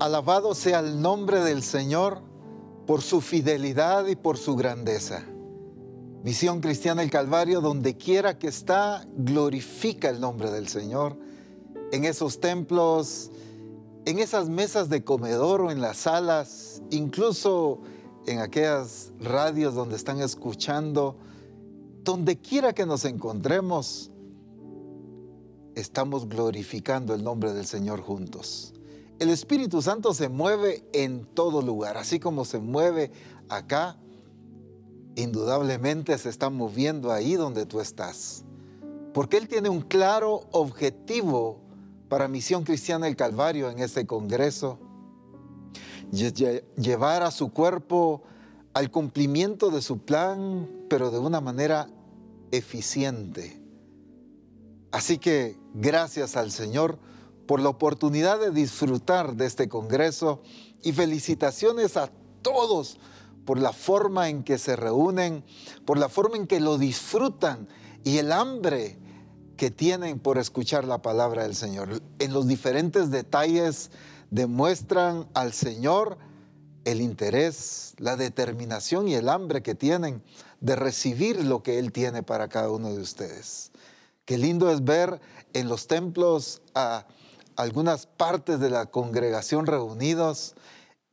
Alabado sea el nombre del Señor por su fidelidad y por su grandeza. Misión Cristiana el Calvario, donde quiera que está, glorifica el nombre del Señor. En esos templos, en esas mesas de comedor o en las salas, incluso en aquellas radios donde están escuchando, donde quiera que nos encontremos, estamos glorificando el nombre del Señor juntos. El Espíritu Santo se mueve en todo lugar, así como se mueve acá, indudablemente se está moviendo ahí donde tú estás. Porque Él tiene un claro objetivo para Misión Cristiana del Calvario en este Congreso. Llevar a su cuerpo al cumplimiento de su plan, pero de una manera eficiente. Así que gracias al Señor por la oportunidad de disfrutar de este Congreso y felicitaciones a todos por la forma en que se reúnen, por la forma en que lo disfrutan y el hambre que tienen por escuchar la palabra del Señor. En los diferentes detalles demuestran al Señor el interés, la determinación y el hambre que tienen de recibir lo que Él tiene para cada uno de ustedes. Qué lindo es ver en los templos a algunas partes de la congregación reunidos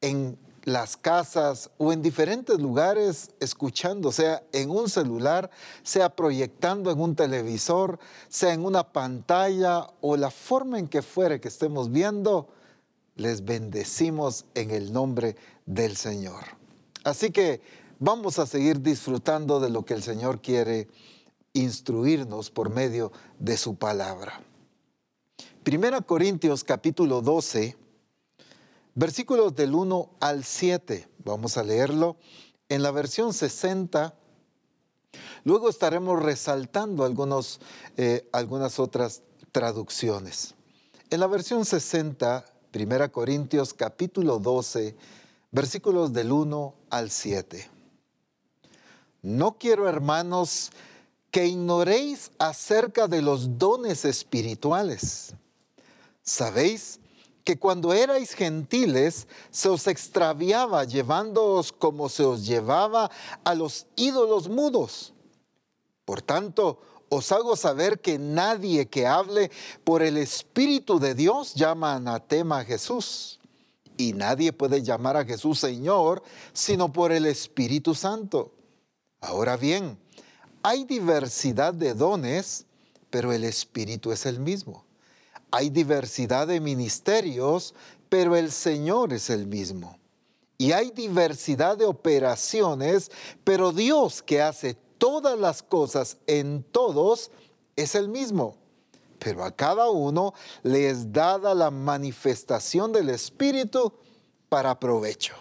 en las casas o en diferentes lugares escuchando, sea en un celular, sea proyectando en un televisor, sea en una pantalla o la forma en que fuere que estemos viendo, les bendecimos en el nombre del Señor. Así que vamos a seguir disfrutando de lo que el Señor quiere instruirnos por medio de su palabra. Primera Corintios capítulo 12, versículos del 1 al 7. Vamos a leerlo en la versión 60. Luego estaremos resaltando algunos, eh, algunas otras traducciones. En la versión 60, Primera Corintios capítulo 12, versículos del 1 al 7. No quiero, hermanos, que ignoréis acerca de los dones espirituales Sabéis que cuando erais gentiles se os extraviaba llevándoos como se os llevaba a los ídolos mudos. Por tanto, os hago saber que nadie que hable por el Espíritu de Dios llama anatema a Jesús. Y nadie puede llamar a Jesús Señor sino por el Espíritu Santo. Ahora bien, hay diversidad de dones, pero el Espíritu es el mismo. Hay diversidad de ministerios, pero el Señor es el mismo. Y hay diversidad de operaciones, pero Dios que hace todas las cosas en todos es el mismo. Pero a cada uno le es dada la manifestación del Espíritu para provecho.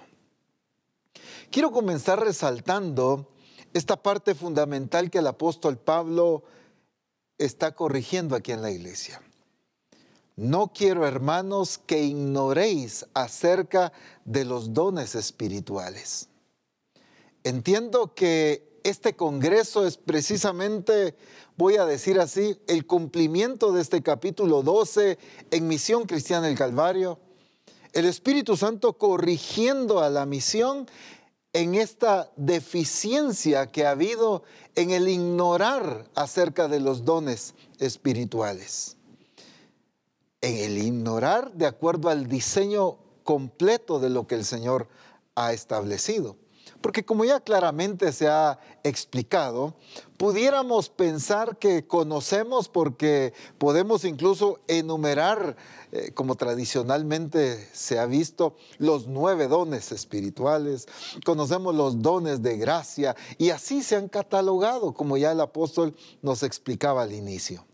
Quiero comenzar resaltando esta parte fundamental que el apóstol Pablo está corrigiendo aquí en la iglesia. No quiero, hermanos, que ignoréis acerca de los dones espirituales. Entiendo que este Congreso es precisamente, voy a decir así, el cumplimiento de este capítulo 12 en Misión Cristiana del Calvario. El Espíritu Santo corrigiendo a la misión en esta deficiencia que ha habido en el ignorar acerca de los dones espirituales en el ignorar de acuerdo al diseño completo de lo que el Señor ha establecido. Porque como ya claramente se ha explicado, pudiéramos pensar que conocemos porque podemos incluso enumerar, eh, como tradicionalmente se ha visto, los nueve dones espirituales, conocemos los dones de gracia y así se han catalogado, como ya el apóstol nos explicaba al inicio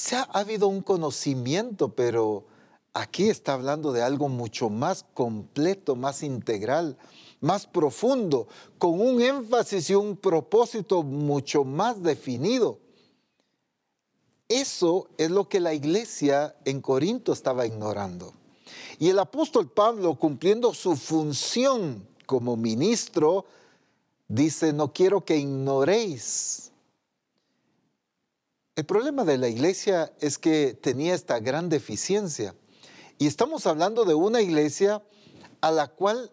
se ha, habido un conocimiento, pero aquí está hablando de algo mucho más completo, más integral, más profundo, con un énfasis y un propósito mucho más definido. Eso es lo que la iglesia en Corinto estaba ignorando. Y el apóstol Pablo, cumpliendo su función como ministro, dice, no quiero que ignoréis el problema de la iglesia es que tenía esta gran deficiencia Y estamos hablando de una iglesia a la cual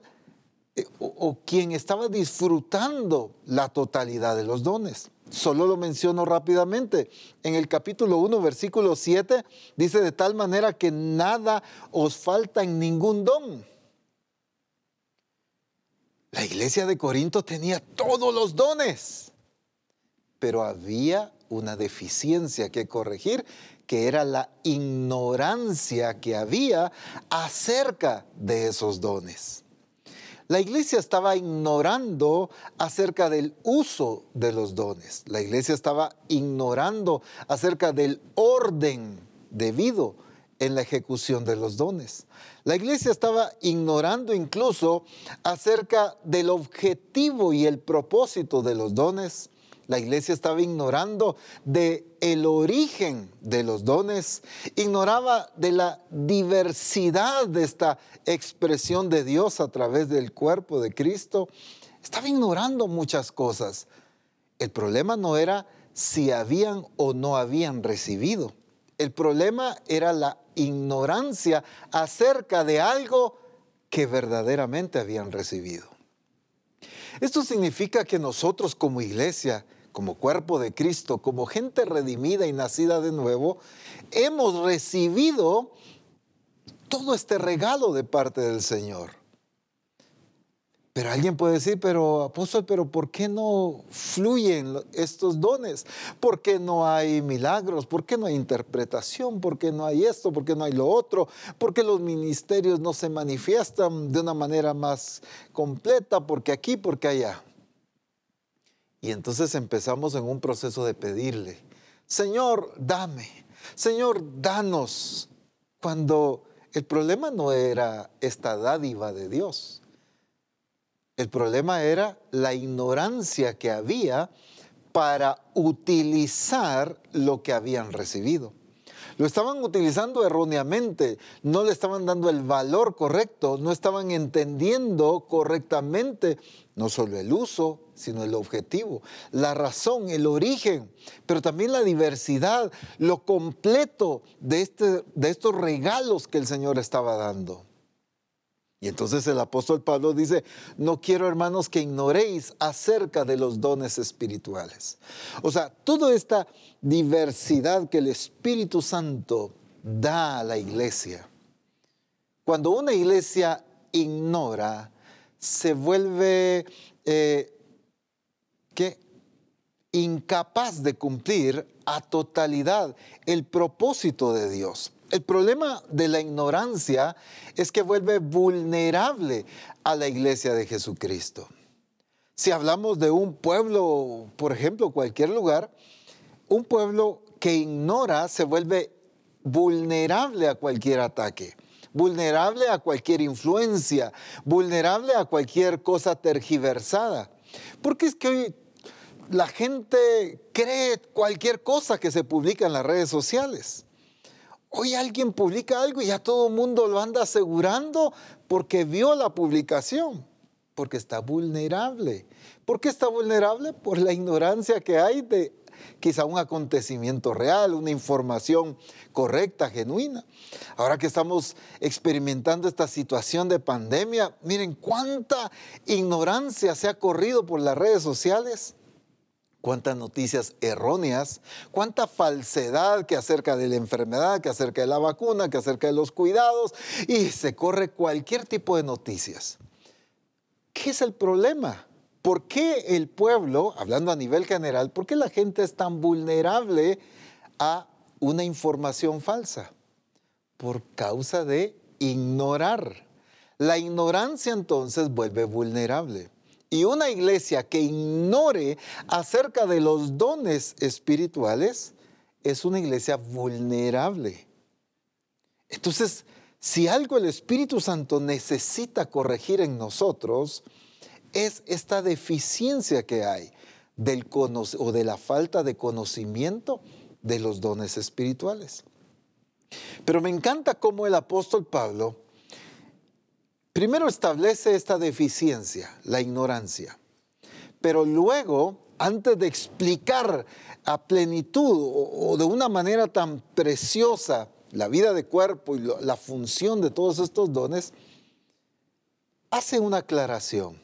eh, o, quien estaba disfrutando la totalidad de los dones. Solo lo menciono rápidamente. En el capítulo 1, versículo 7, dice de tal manera que nada os falta en ningún don. La iglesia de Corinto tenía todos los dones, pero había una deficiencia que corregir, que era la ignorancia que había acerca de esos dones. La iglesia estaba ignorando acerca del uso de los dones. La iglesia estaba ignorando acerca del orden debido en la ejecución de los dones. La iglesia estaba ignorando incluso acerca del objetivo y el propósito de los dones la iglesia estaba ignorando de el origen de los dones, ignoraba de la diversidad de esta expresión de Dios a través del cuerpo de Cristo. Estaba ignorando muchas cosas. El problema no era si habían o no habían recibido. El problema era la ignorancia acerca de algo que verdaderamente habían recibido. Esto significa que nosotros como iglesia como cuerpo de Cristo, como gente redimida y nacida de nuevo, hemos recibido todo este regalo de parte del Señor. Pero alguien puede decir, pero apóstol, pero ¿por qué no fluyen estos dones? ¿Por qué no hay milagros? ¿Por qué no hay interpretación? ¿Por qué no hay esto? ¿Por qué no hay lo otro? ¿Por qué los ministerios no se manifiestan de una manera más completa? Porque aquí, porque allá. Y entonces empezamos en un proceso de pedirle, Señor, dame, Señor, danos, cuando el problema no era esta dádiva de Dios. El problema era la ignorancia que había para utilizar lo que habían recibido. Lo estaban utilizando erróneamente, no le estaban dando el valor correcto, no estaban entendiendo correctamente no solo el uso, sino el objetivo, la razón, el origen, pero también la diversidad, lo completo de, este, de estos regalos que el Señor estaba dando. Y entonces el apóstol Pablo dice, no quiero hermanos que ignoréis acerca de los dones espirituales. O sea, toda esta diversidad que el Espíritu Santo da a la iglesia. Cuando una iglesia ignora, se vuelve eh, incapaz de cumplir a totalidad el propósito de Dios. El problema de la ignorancia es que vuelve vulnerable a la iglesia de Jesucristo. Si hablamos de un pueblo, por ejemplo, cualquier lugar, un pueblo que ignora se vuelve vulnerable a cualquier ataque, vulnerable a cualquier influencia, vulnerable a cualquier cosa tergiversada. Porque es que hoy la gente cree cualquier cosa que se publica en las redes sociales. Hoy alguien publica algo y ya todo el mundo lo anda asegurando porque vio la publicación, porque está vulnerable. ¿Por qué está vulnerable? Por la ignorancia que hay de quizá un acontecimiento real, una información correcta, genuina. Ahora que estamos experimentando esta situación de pandemia, miren cuánta ignorancia se ha corrido por las redes sociales cuántas noticias erróneas, cuánta falsedad que acerca de la enfermedad, que acerca de la vacuna, que acerca de los cuidados, y se corre cualquier tipo de noticias. ¿Qué es el problema? ¿Por qué el pueblo, hablando a nivel general, por qué la gente es tan vulnerable a una información falsa? Por causa de ignorar. La ignorancia entonces vuelve vulnerable. Y una iglesia que ignore acerca de los dones espirituales es una iglesia vulnerable. Entonces, si algo el Espíritu Santo necesita corregir en nosotros, es esta deficiencia que hay del o de la falta de conocimiento de los dones espirituales. Pero me encanta cómo el apóstol Pablo Primero establece esta deficiencia, la ignorancia, pero luego, antes de explicar a plenitud o, de una manera tan preciosa la vida de cuerpo y la función de todos estos dones, hace una aclaración.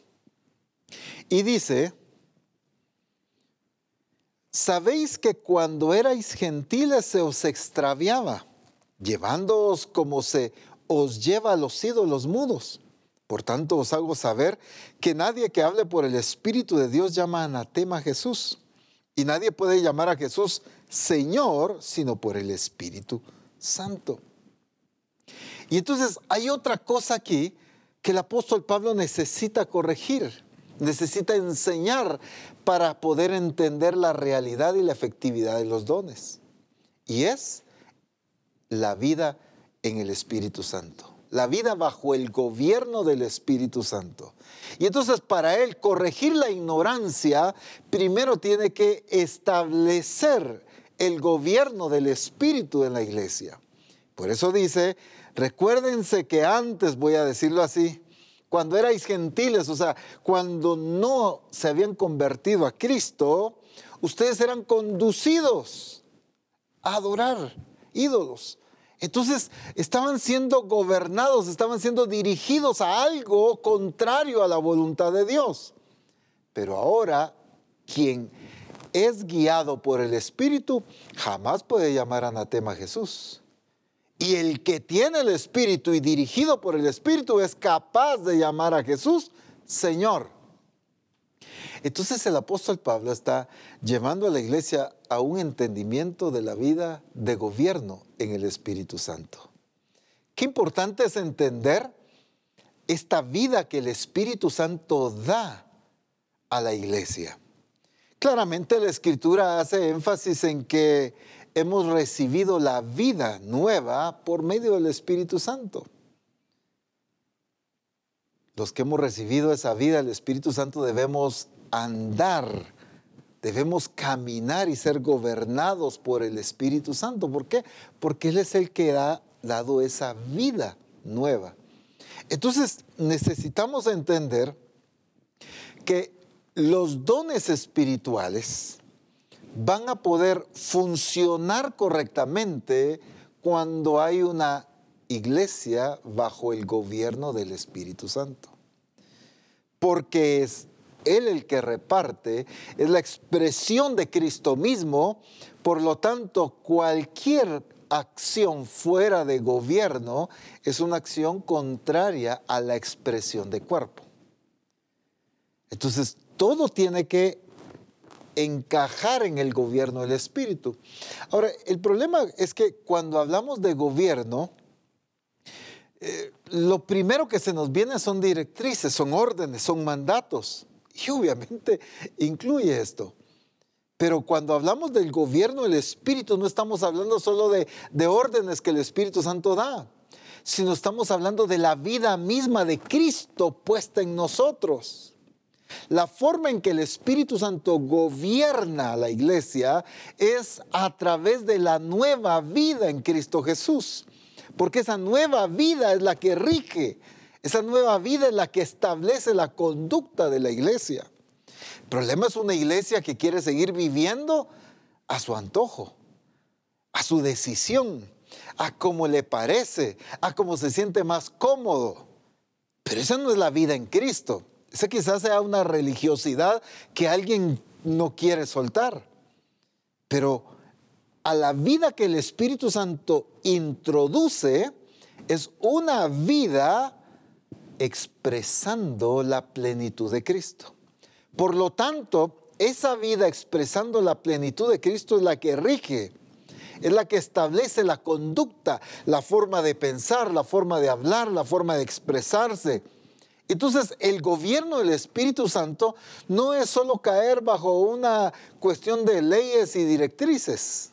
Y dice, sabéis que cuando erais gentiles se os extraviaba, llevándoos como se os lleva a los ídolos mudos. Por tanto os hago saber que nadie que hable por el Espíritu de Dios llama anatema a Jesús. Y nadie puede llamar a Jesús Señor sino por el Espíritu Santo. Y entonces hay otra cosa aquí que el apóstol Pablo necesita corregir, necesita enseñar para poder entender la realidad y la efectividad de los dones. Y es la vida en el Espíritu Santo la vida bajo el gobierno del Espíritu Santo. Y entonces para él corregir la ignorancia, primero tiene que establecer el gobierno del Espíritu en la iglesia. Por eso dice, recuérdense que antes, voy a decirlo así, cuando erais gentiles, o sea, cuando no se habían convertido a Cristo, ustedes eran conducidos a adorar ídolos. Entonces estaban siendo gobernados, estaban siendo dirigidos a algo contrario a la voluntad de Dios. Pero ahora quien es guiado por el Espíritu jamás puede llamar anatema a Jesús. Y el que tiene el Espíritu y dirigido por el Espíritu es capaz de llamar a Jesús Señor. Entonces el apóstol Pablo está llevando a la iglesia a un entendimiento de la vida de gobierno en el Espíritu Santo. Qué importante es entender esta vida que el Espíritu Santo da a la iglesia. Claramente la escritura hace énfasis en que hemos recibido la vida nueva por medio del Espíritu Santo. Los que hemos recibido esa vida, el Espíritu Santo debemos andar, debemos caminar y ser gobernados por el Espíritu Santo. ¿Por qué? Porque Él es el que ha dado esa vida nueva. Entonces necesitamos entender que los dones espirituales van a poder funcionar correctamente cuando hay una iglesia bajo el gobierno del Espíritu Santo. Porque es él el que reparte, es la expresión de Cristo mismo, por lo tanto cualquier acción fuera de gobierno es una acción contraria a la expresión de cuerpo. Entonces, todo tiene que encajar en el gobierno del Espíritu. Ahora, el problema es que cuando hablamos de gobierno, eh, lo primero que se nos viene son directrices, son órdenes, son mandatos. Y obviamente incluye esto. Pero cuando hablamos del gobierno del Espíritu, no estamos hablando solo de, de, órdenes que el Espíritu Santo da, sino estamos hablando de la vida misma de Cristo puesta en nosotros. La forma en que el Espíritu Santo gobierna a la iglesia es a través de la nueva vida en Cristo Jesús, porque esa nueva vida es la que rige esa nueva vida es la que establece la conducta de la iglesia. El problema es una iglesia que quiere seguir viviendo a su antojo, a su decisión, a como le parece, a como se siente más cómodo. Pero esa no es la vida en Cristo. Esa quizás sea una religiosidad que alguien no quiere soltar. Pero a la vida que el Espíritu Santo introduce es una vida expresando la plenitud de Cristo. Por lo tanto, esa vida expresando la plenitud de Cristo es la que rige, es la que establece la conducta, la forma de pensar, la forma de hablar, la forma de expresarse. Entonces, el gobierno del Espíritu Santo no es solo caer bajo una cuestión de leyes y directrices,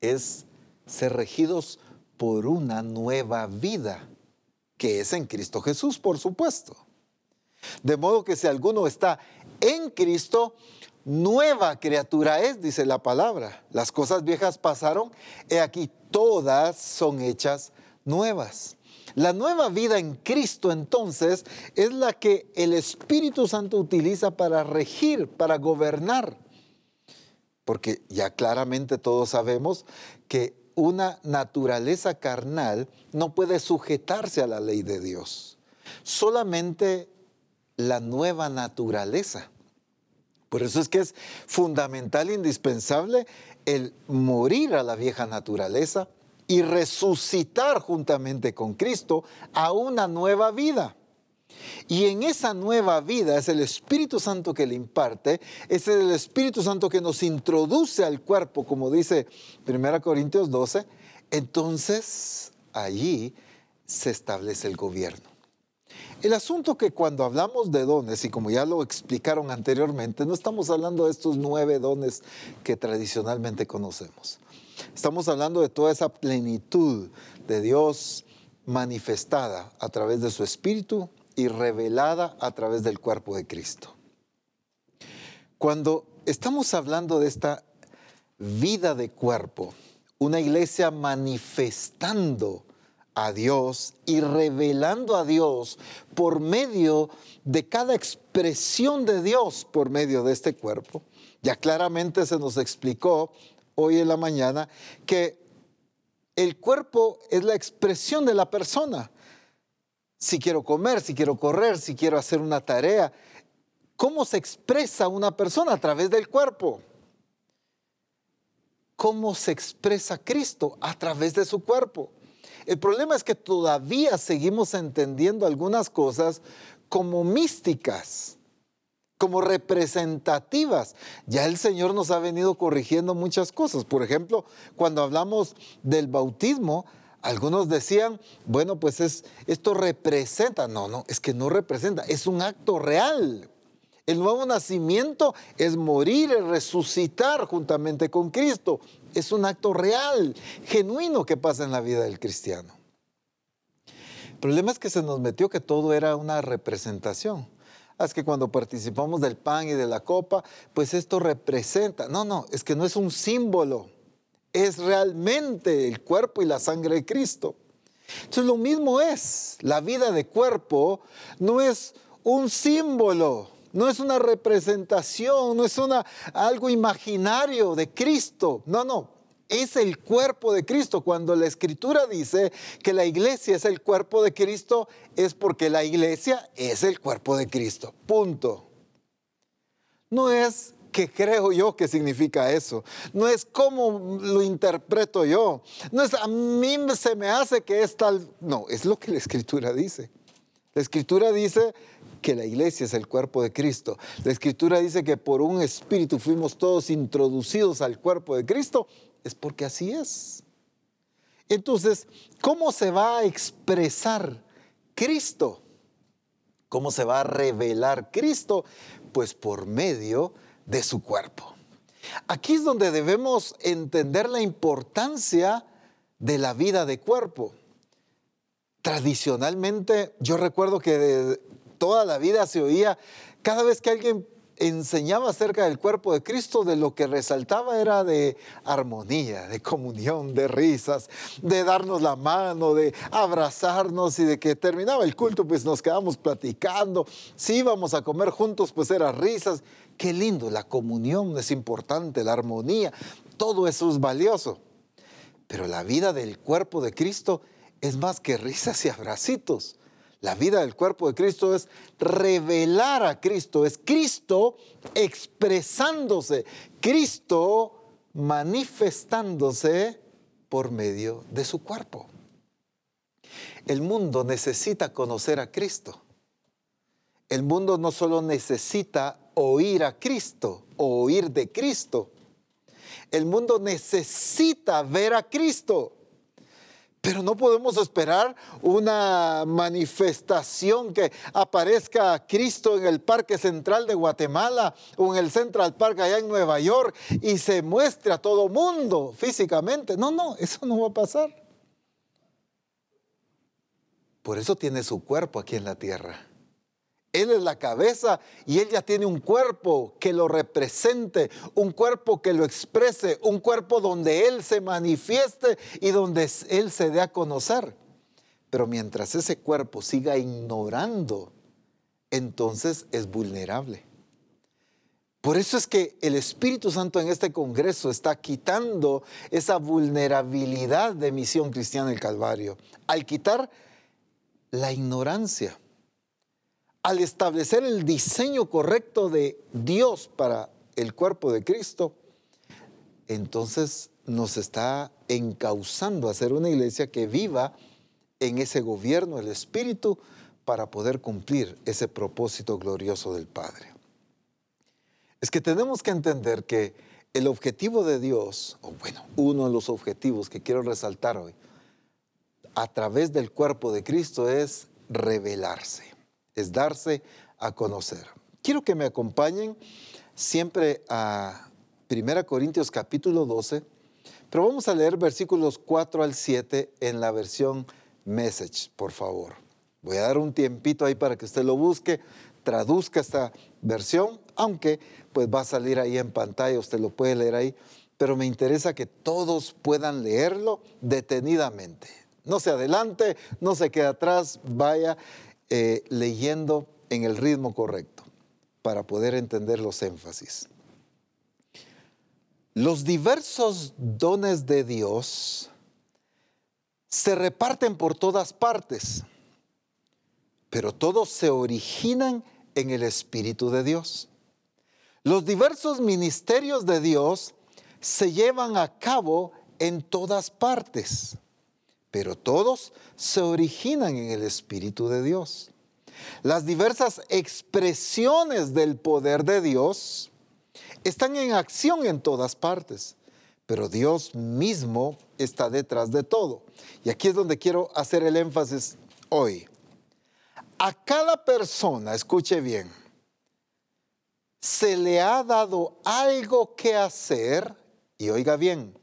es ser regidos por una nueva vida que es en Cristo Jesús, por supuesto. De modo que si alguno está en Cristo, nueva criatura es, dice la palabra. Las cosas viejas pasaron, he aquí todas son hechas nuevas. La nueva vida en Cristo entonces es la que el Espíritu Santo utiliza para regir, para gobernar. Porque ya claramente todos sabemos que una naturaleza carnal no puede sujetarse a la ley de Dios. Solamente la nueva naturaleza. Por eso es que es fundamental, indispensable, el morir a la vieja naturaleza y resucitar juntamente con Cristo a una nueva vida. Y en esa nueva vida es el Espíritu Santo que le imparte, es el Espíritu Santo que nos introduce al cuerpo, como dice 1 Corintios 12, entonces allí se establece el gobierno. El asunto que cuando hablamos de dones, y como ya lo explicaron anteriormente, no estamos hablando de estos nueve dones que tradicionalmente conocemos. Estamos hablando de toda esa plenitud de Dios manifestada a través de su Espíritu y revelada a través del cuerpo de Cristo. Cuando estamos hablando de esta vida de cuerpo, una iglesia manifestando a Dios y revelando a Dios por medio de cada expresión de Dios por medio de este cuerpo. Ya claramente se nos explicó hoy en la mañana que el cuerpo es la expresión de la persona. Si quiero comer, si quiero correr, si quiero hacer una tarea, ¿cómo se expresa una persona a través del cuerpo? ¿Cómo se expresa Cristo a través de su cuerpo? El problema es que todavía seguimos entendiendo algunas cosas como místicas, como representativas. Ya el Señor nos ha venido corrigiendo muchas cosas. Por ejemplo, cuando hablamos del bautismo, algunos decían, bueno, pues es, esto representa. No, no, es que no representa, es un acto real. El nuevo nacimiento es morir, y resucitar juntamente con Cristo es un acto real, genuino que pasa en la vida del cristiano. El problema es que se nos metió que todo era una representación. Es que cuando participamos del pan y de la copa, pues esto representa. No, no, es que no es un símbolo, es realmente el cuerpo y la sangre de Cristo. Entonces lo mismo es, la vida de cuerpo no es un símbolo, no es una representación, no es una, algo imaginario de Cristo. No, no. Es el cuerpo de Cristo. Cuando la escritura dice que la iglesia es el cuerpo de Cristo, es porque la iglesia es el cuerpo de Cristo. Punto. No es que creo yo que significa eso. No es como lo interpreto yo. No es a mí se me hace que es tal. No, es lo que la escritura dice. La escritura dice que la iglesia es el cuerpo de Cristo. La escritura dice que por un espíritu fuimos todos introducidos al cuerpo de Cristo. Es porque así es. Entonces, ¿cómo se va a expresar Cristo? ¿Cómo se va a revelar Cristo? Pues por medio de su cuerpo. Aquí es donde debemos entender la importancia de la vida de cuerpo. Tradicionalmente, yo recuerdo que toda la vida se oía, cada vez que alguien enseñaba acerca del cuerpo de Cristo, de lo que resaltaba era de armonía, de comunión, de risas, de darnos la mano, de abrazarnos y de que terminaba el culto, pues nos quedamos platicando. Si íbamos a comer juntos, pues era risas. Qué lindo, la comunión es importante, la armonía, todo eso es valioso. Pero la vida del cuerpo de Cristo es más que risas y abracitos. La vida del cuerpo de Cristo es revelar a Cristo, es Cristo expresándose, Cristo manifestándose por medio de su cuerpo. El mundo necesita conocer a Cristo. El mundo no solo necesita oír a Cristo o oír de Cristo. El mundo necesita ver a Cristo. Pero no podemos esperar una manifestación que aparezca Cristo en el Parque Central de Guatemala o en el Central Park allá en Nueva York y se muestre a todo mundo físicamente. No, no, eso no va a pasar. Por eso tiene su cuerpo aquí en la tierra. Él es la cabeza y Él ya tiene un cuerpo que lo represente, un cuerpo que lo exprese, un cuerpo donde Él se manifieste y donde Él se dé a conocer. Pero mientras ese cuerpo siga ignorando, entonces es vulnerable. Por eso es que el Espíritu Santo en este Congreso está quitando esa vulnerabilidad de misión cristiana del Calvario. Al quitar la ignorancia, al establecer el diseño correcto de Dios para el cuerpo de Cristo, entonces nos está encauzando a ser una iglesia que viva en ese gobierno del Espíritu para poder cumplir ese propósito glorioso del Padre. Es que tenemos que entender que el objetivo de Dios, o bueno, uno de los objetivos que quiero resaltar hoy, a través del cuerpo de Cristo es revelarse, es darse a conocer. Quiero que me acompañen siempre a 1 Corintios capítulo 12, pero vamos a leer versículos 4 al 7 en la versión Message, por favor. Voy a dar un tiempito ahí para que usted lo busque, traduzca esta versión, aunque pues va a salir ahí en pantalla, usted lo puede leer ahí, pero me interesa que todos puedan leerlo detenidamente. No se adelante, no se quede atrás, vaya eh, leyendo en el ritmo correcto para poder entender los énfasis. Los diversos dones de Dios se reparten por todas partes, pero todos se originan en el Espíritu de Dios. Los diversos ministerios de Dios se llevan a cabo en todas partes, pero todos se originan en el Espíritu de Dios. Las diversas expresiones del poder de Dios están en acción en todas partes, pero Dios mismo está detrás de todo. Y aquí es donde quiero hacer el énfasis hoy. A cada persona, escuche bien, se le ha dado algo que hacer, y oiga bien,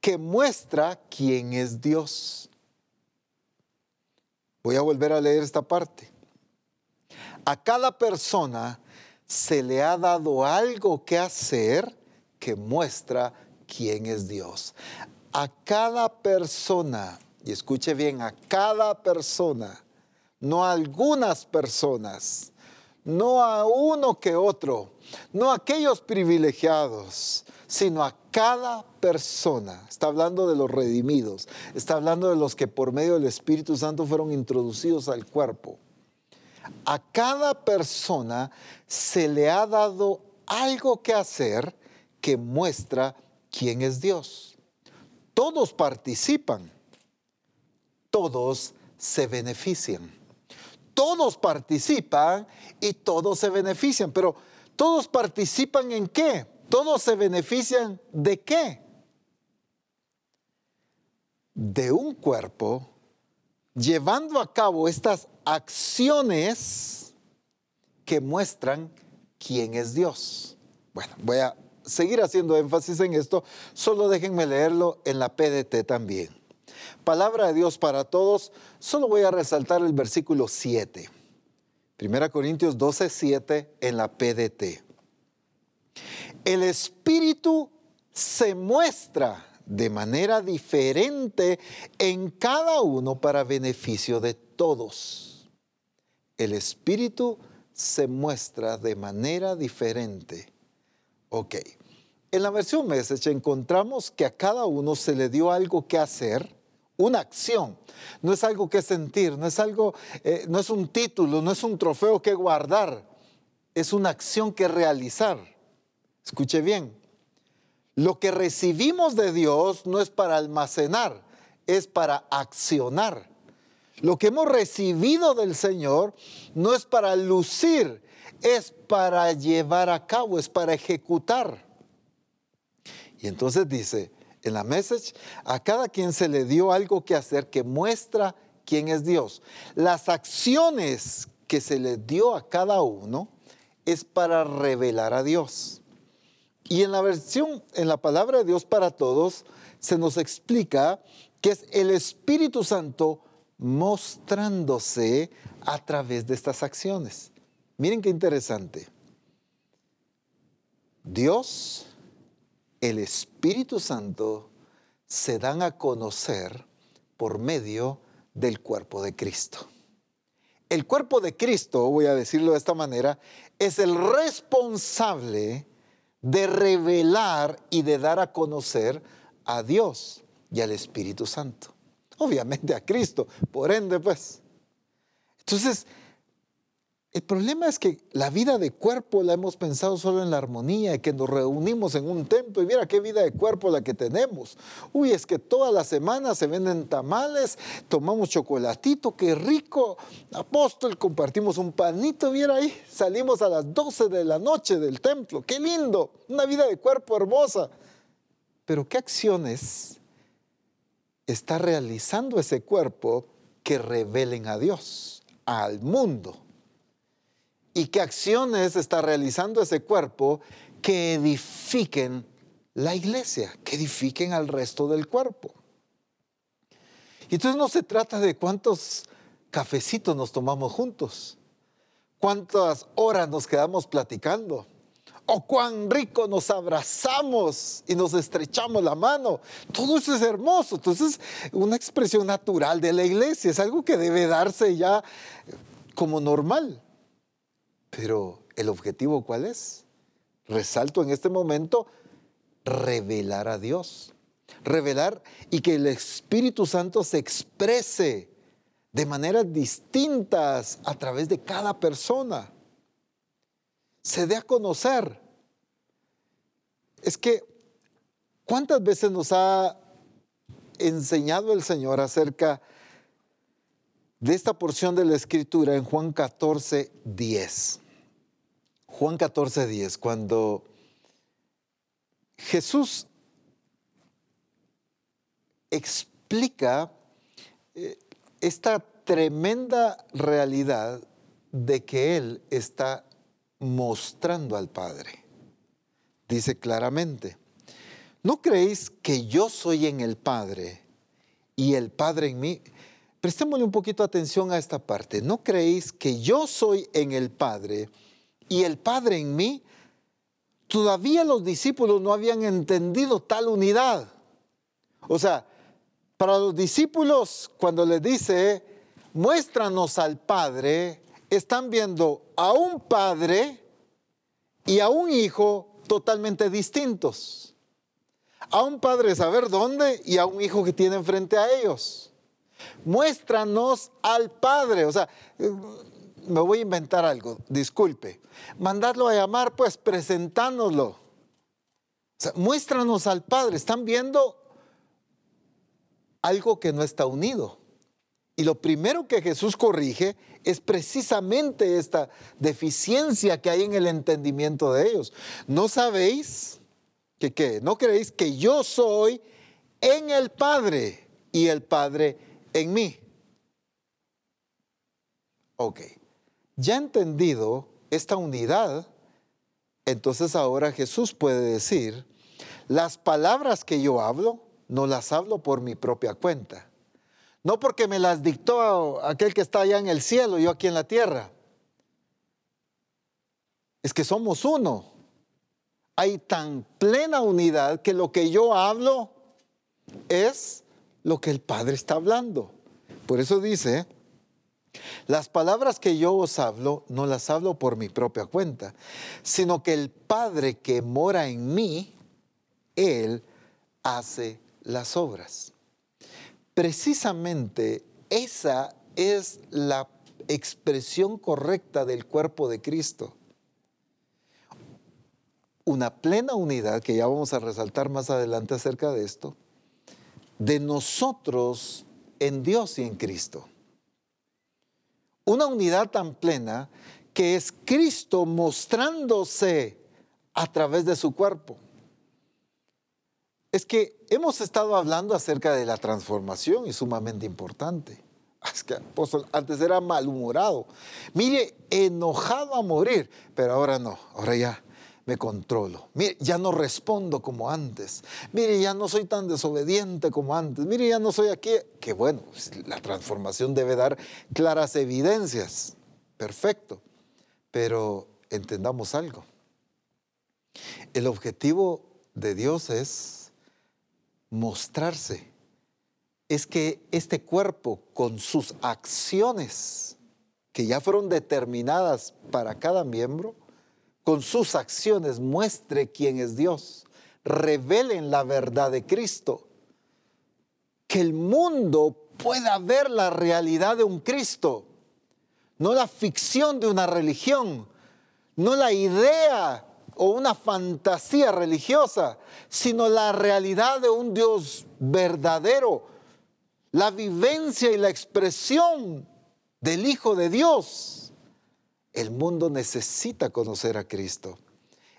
que muestra quién es Dios. Voy a volver a leer esta parte. A cada persona se le ha dado algo que hacer que muestra quién es Dios. A cada persona, y escuche bien, a cada persona, no a algunas personas, no a uno que otro, no a aquellos privilegiados, sino a cada persona. Está hablando de los redimidos, está hablando de los que por medio del Espíritu Santo fueron introducidos al cuerpo a cada persona se le ha dado algo que hacer que muestra quién es Dios. Todos participan, todos se benefician. Todos participan y todos se benefician, pero todos participan en qué? Todos se benefician de qué? De un cuerpo llevando a cabo estas acciones que muestran quién es Dios. Bueno, voy a seguir haciendo énfasis en esto, solo déjenme leerlo en la PDT también. Palabra de Dios para todos, solo voy a resaltar el versículo 7. 1 Corintios 12, 7 en la PDT. El Espíritu se muestra de manera diferente en cada uno para beneficio de todos. El Espíritu se muestra de manera diferente. Ok. En la versión Message encontramos que a cada uno se le dio algo que hacer, una acción. No es algo que sentir, no es algo, eh, no es un título, no es un trofeo que guardar. Es una acción que realizar. Escuche bien. Lo que recibimos de Dios no es para almacenar, es para accionar. Lo que hemos recibido del Señor no es para lucir, es para llevar a cabo, es para ejecutar. Y entonces dice, en la message, a cada quien se le dio algo que hacer que muestra quién es Dios. Las acciones que se le dio a cada uno es para revelar a Dios. Y en la versión, en la palabra de Dios para todos, se nos explica que es el Espíritu Santo mostrándose a través de estas acciones. Miren qué interesante. Dios, el Espíritu Santo, se dan a conocer por medio del cuerpo de Cristo. El cuerpo de Cristo, voy a decirlo de esta manera, es el responsable de revelar y de dar a conocer a Dios y al Espíritu Santo. Obviamente a Cristo, por ende pues. Entonces, el problema es que la vida de cuerpo la hemos pensado solo en la armonía, y que nos reunimos en un templo y mira qué vida de cuerpo la que tenemos. Uy, es que todas las semanas se venden tamales, tomamos chocolatito, qué rico. Apóstol, compartimos un panito, mira ahí, salimos a las 12 de la noche del templo, qué lindo, una vida de cuerpo hermosa. Pero ¿qué acciones está realizando ese cuerpo que revelen a Dios, al mundo? Y qué acciones está realizando ese cuerpo que edifiquen la iglesia, que edifiquen al resto del cuerpo. Y entonces no se trata de cuántos cafecitos nos tomamos juntos, cuántas horas nos quedamos platicando, o cuán rico nos abrazamos y nos estrechamos la mano. Todo eso es hermoso. Entonces, una expresión natural de la iglesia, es algo que debe darse ya como normal. Pero el objetivo cuál es? Resalto en este momento, revelar a Dios. Revelar y que el Espíritu Santo se exprese de maneras distintas a través de cada persona. Se dé a conocer. Es que, ¿cuántas veces nos ha enseñado el Señor acerca de esta porción de la Escritura en Juan 14, 10? Juan 14, 10, cuando Jesús explica eh, esta tremenda realidad de que Él está mostrando al Padre. Dice claramente, ¿no creéis que yo soy en el Padre y el Padre en mí? Prestémosle un poquito atención a esta parte. ¿No creéis que yo soy en el Padre y el Padre en mí, todavía los discípulos no habían entendido tal unidad. O sea, para los discípulos, cuando les dice, muéstranos al Padre, están viendo a un Padre y a un Hijo totalmente distintos. A un Padre saber dónde y a un Hijo que tienen frente a ellos. Muéstranos al Padre. O sea, me voy a inventar algo, disculpe. Mandarlo a llamar, pues presentándolo. Muéstranos al Padre. Están viendo algo que no está unido. Y lo primero que Jesús corrige es precisamente esta deficiencia que hay en el entendimiento de ellos. ¿No sabéis que? ¿No creéis que yo soy en el Padre y el Padre en mí? Ok ya entendido esta unidad, entonces ahora Jesús puede decir, las palabras que yo hablo, no las hablo por mi propia cuenta. No porque me las dictó aquel que está allá en el cielo, yo aquí en la tierra. Es que somos uno. Hay tan plena unidad que lo que yo hablo es lo que el Padre está hablando. Por eso dice, las palabras que yo os hablo no las hablo por mi propia cuenta, sino que el Padre que mora en mí, Él hace las obras. Precisamente esa es la expresión correcta del cuerpo de Cristo. Una plena unidad, que ya vamos a resaltar más adelante acerca de esto, de nosotros en Dios y en Cristo una unidad tan plena que es Cristo mostrándose a través de su cuerpo. Es que hemos estado hablando acerca de la transformación y sumamente importante. Es que apóstol, antes era malhumorado. Mire, enojado a morir, pero ahora no, ahora ya me controlo. Mire, ya no respondo como antes. Mire, ya no soy tan desobediente como antes. Mire, ya no soy aquí. Que bueno, pues, la transformación debe dar claras evidencias. Perfecto. Pero entendamos algo. El objetivo de Dios es mostrarse. Es que este cuerpo con sus acciones que ya fueron determinadas para cada miembro, con sus acciones muestre quién es Dios, revelen la verdad de Cristo, que el mundo pueda ver la realidad de un Cristo, no la ficción de una religión, no la idea o una fantasía religiosa, sino la realidad de un Dios verdadero, la vivencia y la expresión del Hijo de Dios. El mundo necesita conocer a Cristo.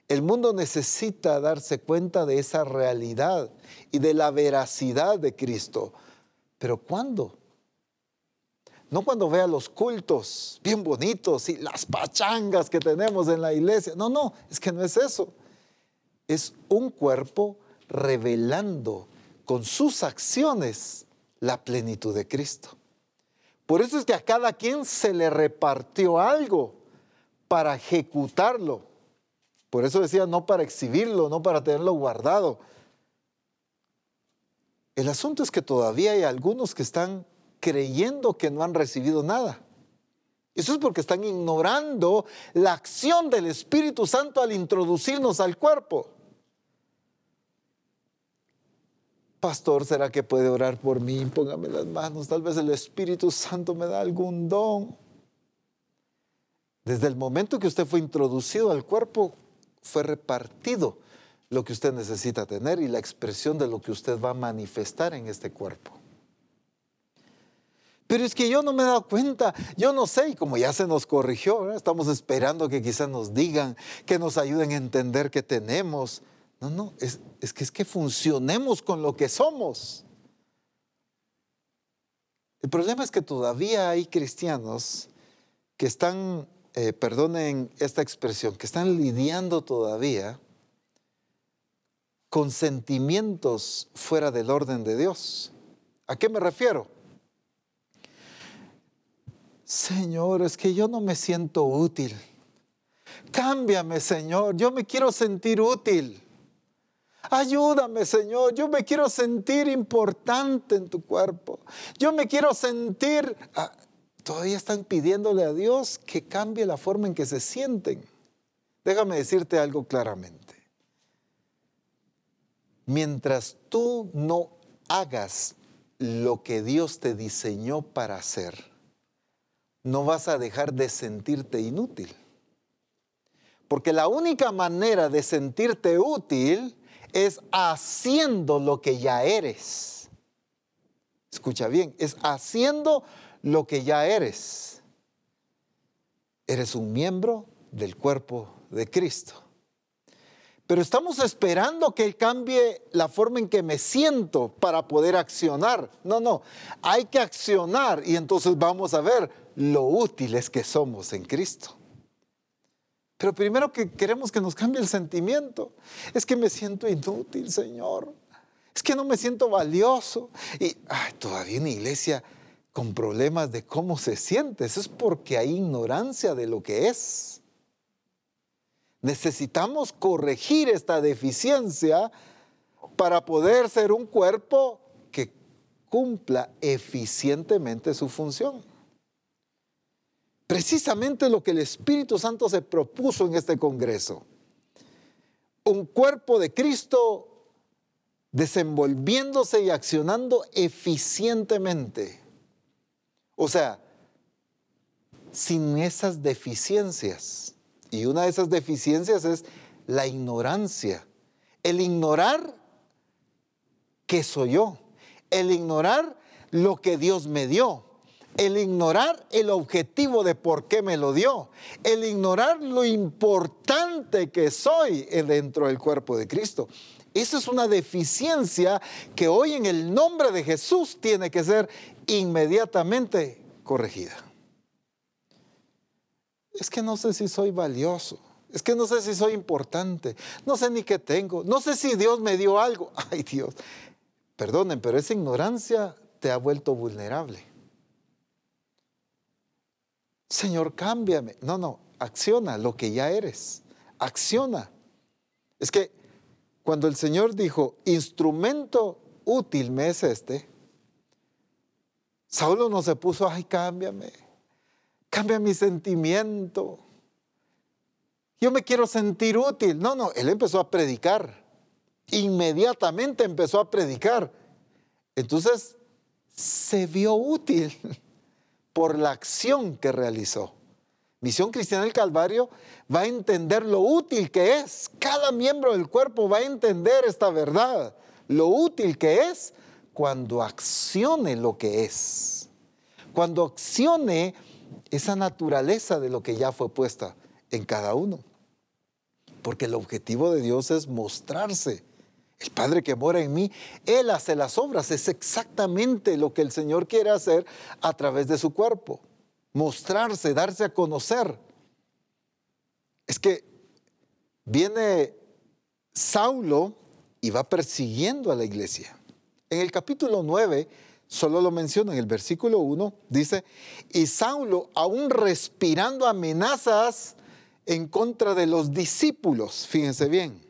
El mundo necesita darse cuenta de esa realidad y de la veracidad de Cristo. Pero ¿cuándo? No cuando vea los cultos bien bonitos y las pachangas que tenemos en la iglesia. No, no, es que no es eso. Es un cuerpo revelando con sus acciones la plenitud de Cristo. Por eso es que a cada quien se le repartió algo para ejecutarlo. Por eso decía, no para exhibirlo, no para tenerlo guardado. El asunto es que todavía hay algunos que están creyendo que no han recibido nada. Eso es porque están ignorando la acción del Espíritu Santo al introducirnos al cuerpo. Pastor, ¿será que puede orar por mí? Póngame las manos. Tal vez el Espíritu Santo me da algún don. Desde el momento que usted fue introducido al cuerpo, fue repartido lo que usted necesita tener y la expresión de lo que usted va a manifestar en este cuerpo. Pero es que yo no me he dado cuenta, yo no sé, y como ya se nos corrigió, estamos esperando que quizás nos digan, que nos ayuden a entender que tenemos. No, no, es, que es que funcionemos con lo que somos. El problema es que todavía hay cristianos que están, eh, perdonen esta expresión, que están lidiando todavía con sentimientos fuera del orden de Dios. ¿A qué me refiero? Señor, es que yo no me siento útil. Cámbiame, Señor, yo me quiero sentir útil. Ayúdame, Señor, yo me quiero sentir importante en tu cuerpo. Yo me quiero sentir... Ah, todavía están pidiéndole a Dios que cambie la forma en que se sienten. Déjame decirte algo claramente. Mientras tú no hagas lo que Dios te diseñó para hacer, no vas a dejar de sentirte inútil. Porque la única manera de sentirte útil es haciendo lo que ya eres. Escucha bien, es haciendo lo que ya eres. Eres un miembro del cuerpo de Cristo. Pero estamos esperando que Él cambie la forma en que me siento para poder accionar. No, no, hay que accionar y entonces vamos a ver lo útiles que somos en Cristo. Pero primero que queremos que nos cambie el sentimiento. Es que me siento inútil, Señor. Es que no me siento valioso. Y todavía en iglesia con problemas de cómo se siente. Eso es porque hay ignorancia de lo que es. Necesitamos corregir esta deficiencia para poder ser un cuerpo que cumpla eficientemente su función precisamente lo que el Espíritu Santo se propuso en este Congreso. Un cuerpo de Cristo desenvolviéndose y accionando eficientemente. O sea, sin esas deficiencias. Y una de esas deficiencias es la ignorancia. El ignorar que soy yo. El ignorar lo que Dios me dio el ignorar el objetivo de por qué me lo dio, el ignorar lo importante que soy dentro del cuerpo de Cristo. Esa es una deficiencia que hoy en el nombre de Jesús tiene que ser inmediatamente corregida. Es que no sé si soy valioso, es que no sé si soy importante, no sé ni qué tengo, no sé si Dios me dio algo. Ay Dios, perdonen, pero esa ignorancia te ha vuelto vulnerable. Señor, cámbiame. No, no, acciona lo que ya eres. Acciona. Es que cuando el Señor dijo, instrumento útil me es este, Saulo no se puso, ay, cámbiame, cambia mi sentimiento. yo me quiero sentir útil. No, no, él empezó a predicar. Inmediatamente empezó a predicar. Entonces se vio útil por la acción que realizó. Misión Cristiana del Calvario va a entender lo útil que es. Cada miembro del cuerpo va a entender esta verdad. Lo útil que es cuando accione lo que es. Cuando accione esa naturaleza de lo que ya fue puesta en cada uno. Porque el objetivo de Dios es mostrarse. El Padre que mora en mí, Él hace las obras. Es exactamente lo que el Señor quiere hacer a través de su cuerpo mostrarse, darse a conocer. Es que viene Saulo y va persiguiendo a la iglesia. En el capítulo 9, solo lo menciona en el versículo 1, dice, y Saulo, aún respirando amenazas en contra de los discípulos, fíjense bien,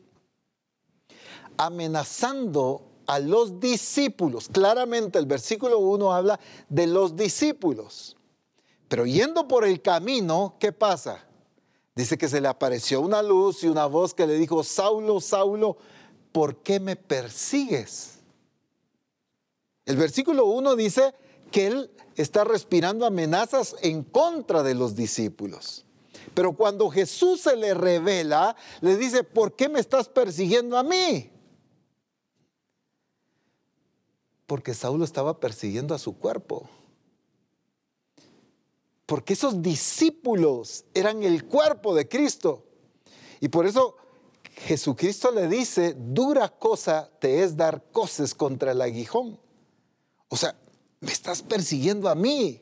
amenazando a los discípulos. Claramente el versículo 1 habla de los discípulos. Pero yendo por el camino, ¿qué pasa? Dice que se le apareció una luz y una voz que le dijo, Saulo, Saulo, ¿por qué me persigues? El versículo 1 dice que él está respirando amenazas en contra de los discípulos. Pero cuando Jesús se le revela, le dice, ¿por qué me estás persiguiendo a mí? Porque Saulo estaba persiguiendo a su cuerpo porque esos discípulos eran el cuerpo de Cristo. Y por eso Jesucristo le dice, dura cosa te es dar coces contra el aguijón. O sea, me estás persiguiendo a mí.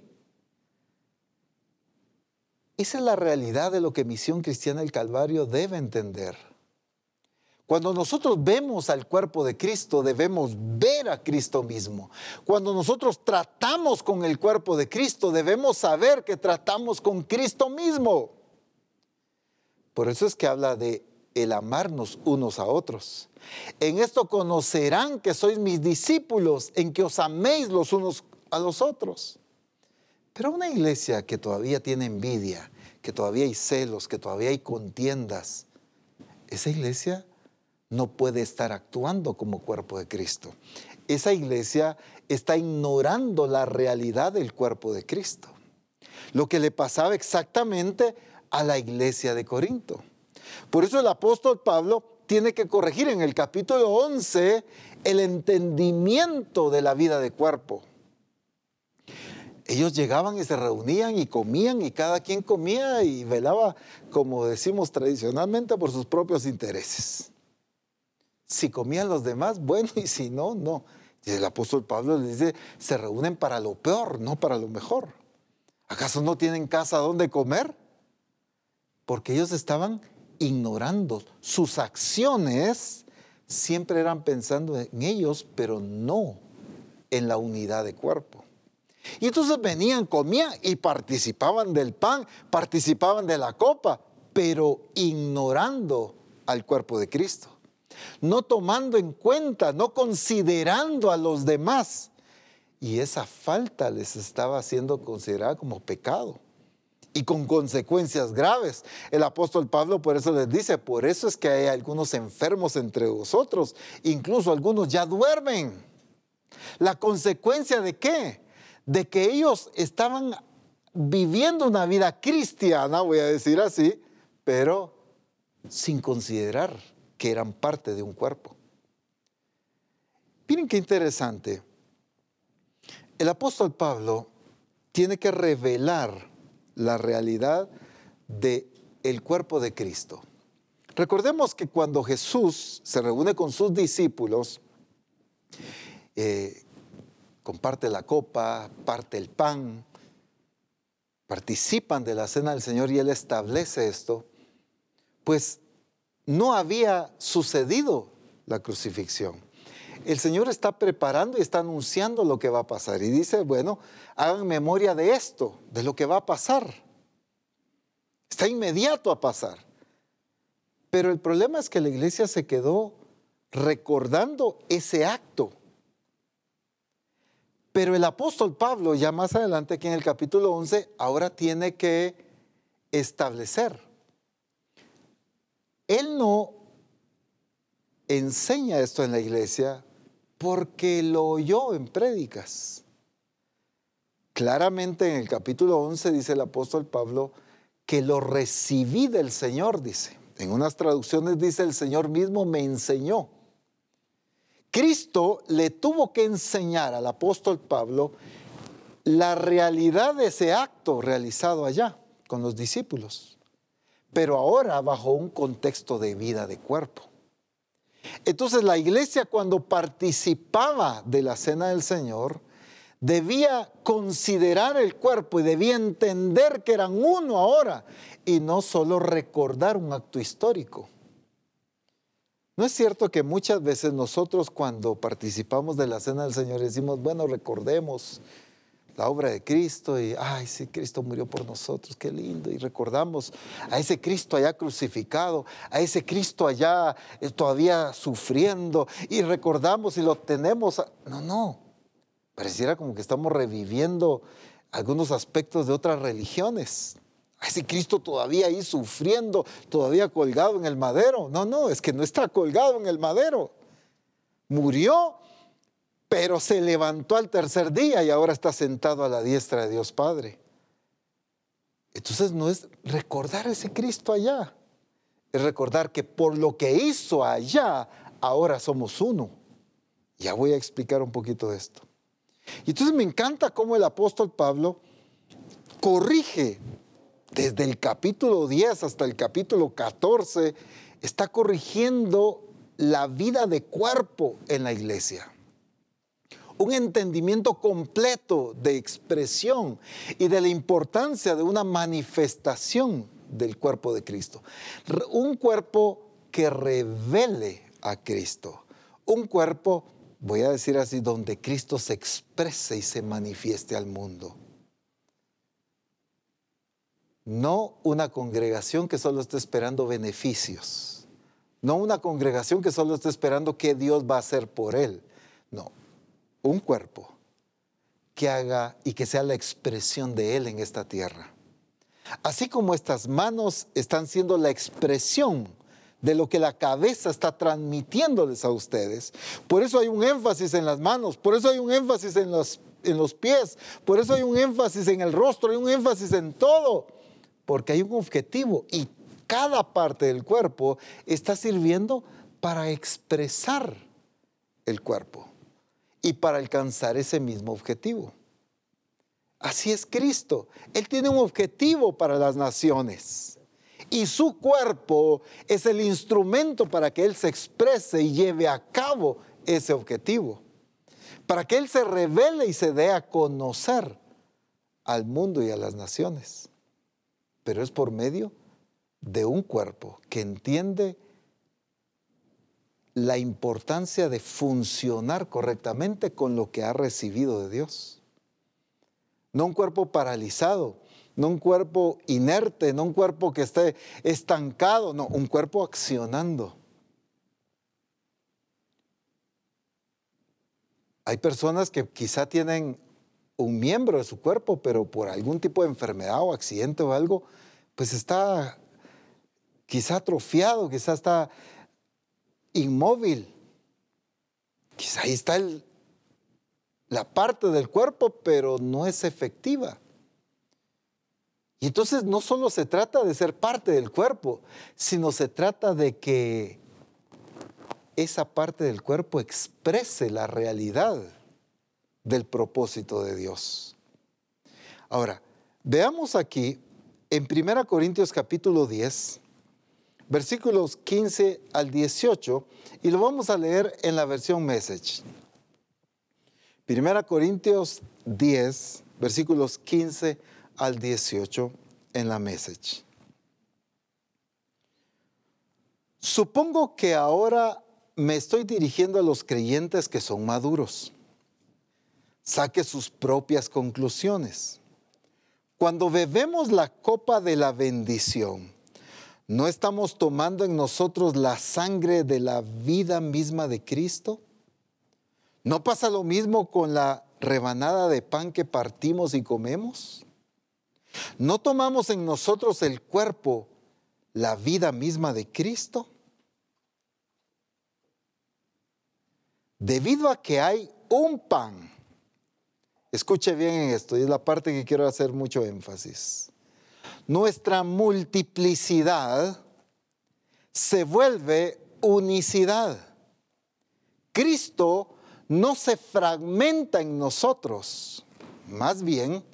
Esa es la realidad de lo que Misión Cristiana del Calvario debe entender. Cuando nosotros vemos al cuerpo de Cristo, debemos ver a Cristo mismo. Cuando nosotros tratamos con el cuerpo de Cristo, debemos saber que tratamos con Cristo mismo. Por eso es que habla de el amarnos unos a otros. En esto conocerán que sois mis discípulos, en que os améis los unos a los otros. Pero una iglesia que todavía tiene envidia, que todavía hay celos, que todavía hay contiendas, esa iglesia no puede estar actuando como cuerpo de Cristo. Esa iglesia está ignorando la realidad del cuerpo de Cristo. Lo que le pasaba exactamente a la iglesia de Corinto. Por eso el apóstol Pablo tiene que corregir en el capítulo 11 el entendimiento de la vida de cuerpo. Ellos llegaban y se reunían y comían y cada quien comía y velaba, como decimos tradicionalmente, por sus propios intereses. Si comían los demás, bueno, y si no, no. Y el apóstol Pablo les dice, se reúnen para lo peor, no para lo mejor. ¿Acaso no tienen casa donde comer? Porque ellos estaban ignorando sus acciones, siempre eran pensando en ellos, pero no en la unidad de cuerpo. Y entonces venían, comían y participaban del pan, participaban de la copa, pero ignorando al cuerpo de Cristo no tomando en cuenta, no considerando a los demás. Y esa falta les estaba siendo considerada como pecado y con consecuencias graves. El apóstol Pablo por eso les dice, por eso es que hay algunos enfermos entre vosotros, incluso algunos ya duermen. ¿La consecuencia de qué? De que ellos estaban viviendo una vida cristiana, voy a decir así, pero sin considerar que eran parte de un cuerpo. Miren qué interesante. El apóstol Pablo tiene que revelar la realidad de el cuerpo de Cristo. Recordemos que cuando Jesús se reúne con sus discípulos, eh, comparte la copa, parte el pan, participan de la cena del Señor y Él establece esto, pues no había sucedido la crucifixión. El Señor está preparando y está anunciando lo que va a pasar. Y dice, bueno, hagan memoria de esto, de lo que va a pasar. Está inmediato a pasar. Pero el problema es que la iglesia se quedó recordando ese acto. Pero el apóstol Pablo, ya más adelante aquí en el capítulo 11, ahora tiene que establecer Él no enseña esto en la iglesia porque lo oyó en prédicas. Claramente en el capítulo 11 dice el apóstol Pablo que lo recibí del Señor, dice. En unas traducciones dice el Señor mismo me enseñó. Cristo le tuvo que enseñar al apóstol Pablo la realidad de ese acto realizado allá con los discípulos, pero ahora bajo un contexto de vida de cuerpo. Entonces la iglesia cuando participaba de la cena del Señor, debía considerar el cuerpo y debía entender que eran uno ahora y no solo recordar un acto histórico. ¿No es cierto que muchas veces nosotros cuando participamos de la cena del Señor decimos, bueno, recordemos la obra de Cristo y, ay, sí, Cristo murió por nosotros, qué lindo. Y recordamos a ese Cristo allá crucificado, a ese Cristo allá eh, todavía sufriendo y recordamos y lo tenemos. No, no, pareciera como que estamos reviviendo algunos aspectos de otras religiones. A ese Cristo todavía ahí sufriendo, todavía colgado en el madero. No, no, es que no está colgado en el madero. Murió pero se levantó al tercer día y ahora está sentado a la diestra de Dios Padre. Entonces no es recordar ese Cristo allá, es recordar que por lo que hizo allá, ahora somos uno. Ya voy a explicar un poquito de esto. Y entonces me encanta cómo el apóstol Pablo corrige desde el capítulo 10 hasta el capítulo 14, está corrigiendo la vida de cuerpo en la iglesia un entendimiento completo de expresión y de la importancia de una manifestación del cuerpo de Cristo. Un cuerpo que revele a Cristo. Un cuerpo, voy a decir así, donde Cristo se exprese y se manifieste al mundo. No una congregación que solo esté esperando beneficios. No una congregación que solo esté esperando qué Dios va a hacer por él. No, un cuerpo que haga y que sea la expresión de Él en esta tierra. Así como estas manos están siendo la expresión de lo que la cabeza está transmitiéndoles a ustedes. Por eso hay un énfasis en las manos, por eso hay un énfasis en los, en los pies, por eso hay un énfasis en el rostro, hay un énfasis en todo, porque hay un objetivo y cada parte del cuerpo está sirviendo para expresar el cuerpo y para alcanzar ese mismo objetivo. Así es Cristo. Él tiene un objetivo para las naciones. Y su cuerpo es el instrumento para que Él se exprese y lleve a cabo ese objetivo. Para que Él se revele y se dé a conocer al mundo y a las naciones. Pero es por medio de un cuerpo que entiende la importancia de funcionar correctamente con lo que ha recibido de Dios. No un cuerpo paralizado, no un cuerpo inerte, no un cuerpo que esté estancado, no, un cuerpo accionando. Hay personas que quizá tienen un miembro de su cuerpo, pero por algún tipo de enfermedad o accidente o algo, pues está quizá atrofiado, quizá está inmóvil. Quizá ahí está la parte del cuerpo, pero no es efectiva. Y entonces no solo se trata de ser parte del cuerpo, sino se trata de que esa parte del cuerpo exprese la realidad del propósito de Dios. Ahora, veamos aquí en 1 Corintios capítulo 10, versículos 15 al 18, y lo vamos a leer en la versión Message. Primera Corintios 10, versículos 15 al 18 en la Message. Supongo que ahora me estoy dirigiendo a los creyentes que son maduros. Saque sus propias conclusiones. Cuando bebemos la copa de la bendición, ¿No estamos tomando en nosotros la sangre de la vida misma de Cristo? ¿No pasa lo mismo con la rebanada de pan que partimos y comemos? ¿No tomamos en nosotros el cuerpo la vida misma de Cristo? Debido a que hay un pan, escuche bien esto, y es la parte que quiero hacer mucho énfasis. Nuestra multiplicidad se vuelve unicidad. Cristo no se fragmenta en nosotros, más bien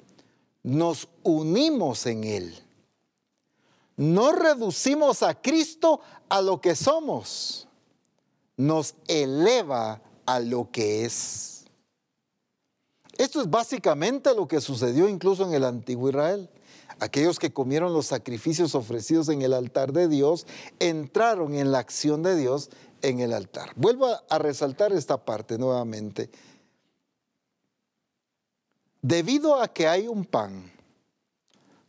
nos unimos en Él. No reducimos a Cristo a lo que somos, nos eleva a lo que es. Esto es básicamente lo que sucedió incluso en el antiguo Israel. Aquellos que comieron los sacrificios ofrecidos en el altar de Dios entraron en la acción de Dios en el altar. Vuelvo a resaltar esta parte nuevamente. Debido a que hay un pan,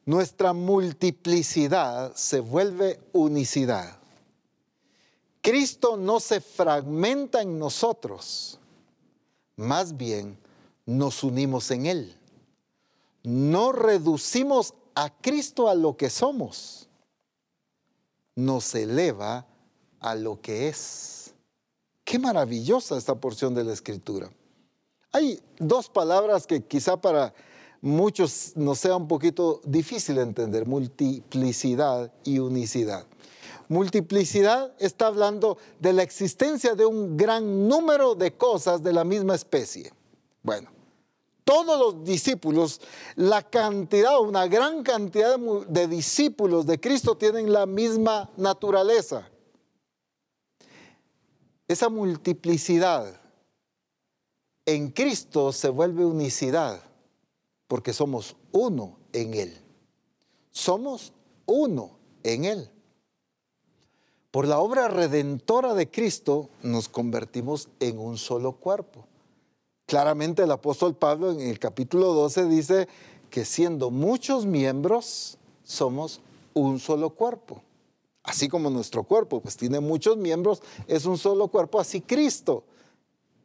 nuestra multiplicidad se vuelve unicidad. Cristo no se fragmenta en nosotros, más bien nos unimos en Él. No reducimos a Cristo a lo que somos, nos eleva a lo que es. Qué maravillosa esta porción de la Escritura. Hay dos palabras que quizá para muchos nos sea un poquito difícil entender, multiplicidad y unicidad. Multiplicidad está hablando de la existencia de un gran número de cosas de la misma especie. Bueno, todos los discípulos, la cantidad, una gran cantidad de discípulos de Cristo tienen la misma naturaleza. Esa multiplicidad en Cristo se vuelve unicidad porque somos uno en Él. Somos uno en Él. Por la obra redentora de Cristo nos convertimos en un solo cuerpo. Claramente el apóstol Pablo en el capítulo 12 dice que siendo muchos miembros, somos un solo cuerpo. Así como nuestro cuerpo, pues tiene muchos miembros, es un solo cuerpo, así Cristo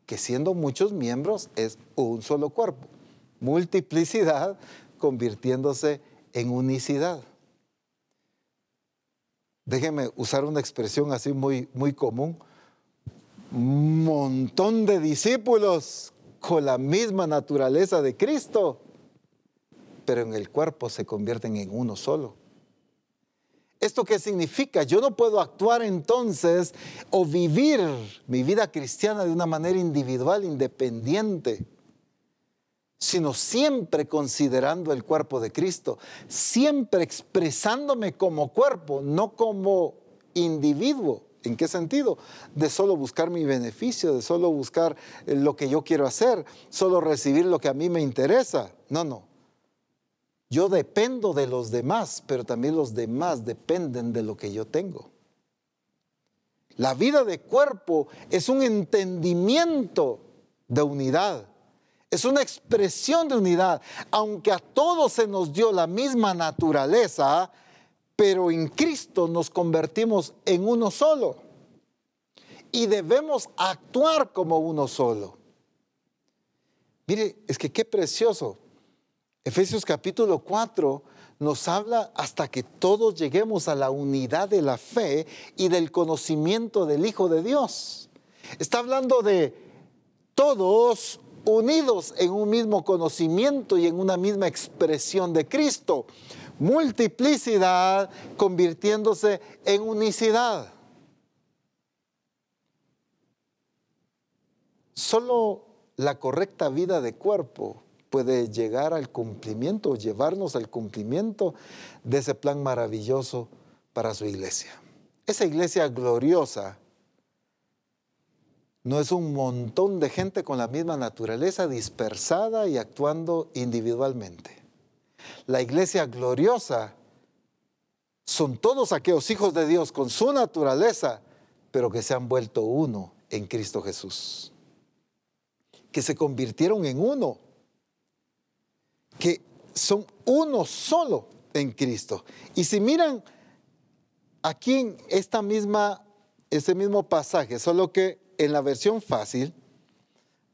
que siendo muchos miembros es un solo cuerpo. Multiplicidad convirtiéndose en unicidad. Déjeme usar una expresión así muy, muy común. Un montón de discípulos con la misma naturaleza de Cristo, pero en el cuerpo se convierten en uno solo. ¿Esto qué significa? Yo no puedo actuar entonces o vivir mi vida cristiana de una manera individual, independiente, sino siempre considerando el cuerpo de Cristo, siempre expresándome como cuerpo, no como individuo. ¿En qué sentido? De solo buscar mi beneficio, de solo buscar lo que yo quiero hacer, solo recibir lo que a mí me interesa. No, no. Yo dependo de los demás, pero también los demás dependen de lo que yo tengo. La vida de cuerpo es un entendimiento de unidad, es una expresión de unidad, aunque a todos se nos dio la misma naturaleza, pero en Cristo nos convertimos en uno solo y debemos actuar como uno solo. Mire, es que qué precioso. Efesios capítulo 4 nos habla hasta que todos lleguemos a la unidad de la fe y del conocimiento del Hijo de Dios. Está hablando de todos unidos en un mismo conocimiento y en una misma expresión de Cristo. Multiplicidad convirtiéndose en unicidad. Solo la correcta vida de cuerpo puede llegar al cumplimiento, llevarnos al cumplimiento de ese plan maravilloso para su iglesia. Esa iglesia gloriosa no es un montón de gente con la misma naturaleza dispersada y actuando individualmente. La iglesia gloriosa son todos aquellos hijos de Dios con su naturaleza, pero que se han vuelto uno en Cristo Jesús. Que se convirtieron en uno que son uno solo en Cristo. Y si miran aquí en esta misma, este mismo pasaje, solo que en la versión fácil,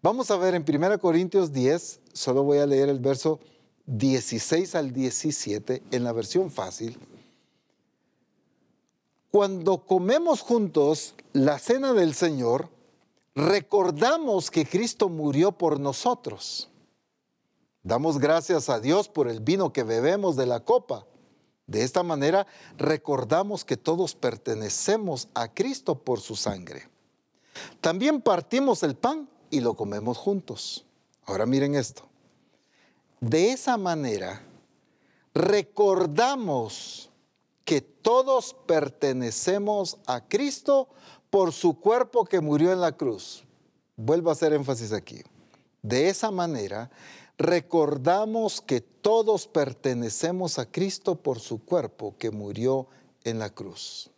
vamos a ver en 1 Corintios 10, solo voy a leer el verso 16 al 17 en la versión fácil. Cuando comemos juntos la cena del Señor, recordamos que Cristo murió por nosotros. Damos gracias a Dios por el vino que bebemos de la copa. De esta manera recordamos que todos pertenecemos a Cristo por su sangre. También partimos el pan y lo comemos juntos. Ahora miren esto. De esa manera recordamos que todos pertenecemos a Cristo por su cuerpo que murió en la cruz. Vuelvo a hacer énfasis aquí. De esa manera recordamos que todos pertenecemos a Cristo por su cuerpo que murió en la cruz.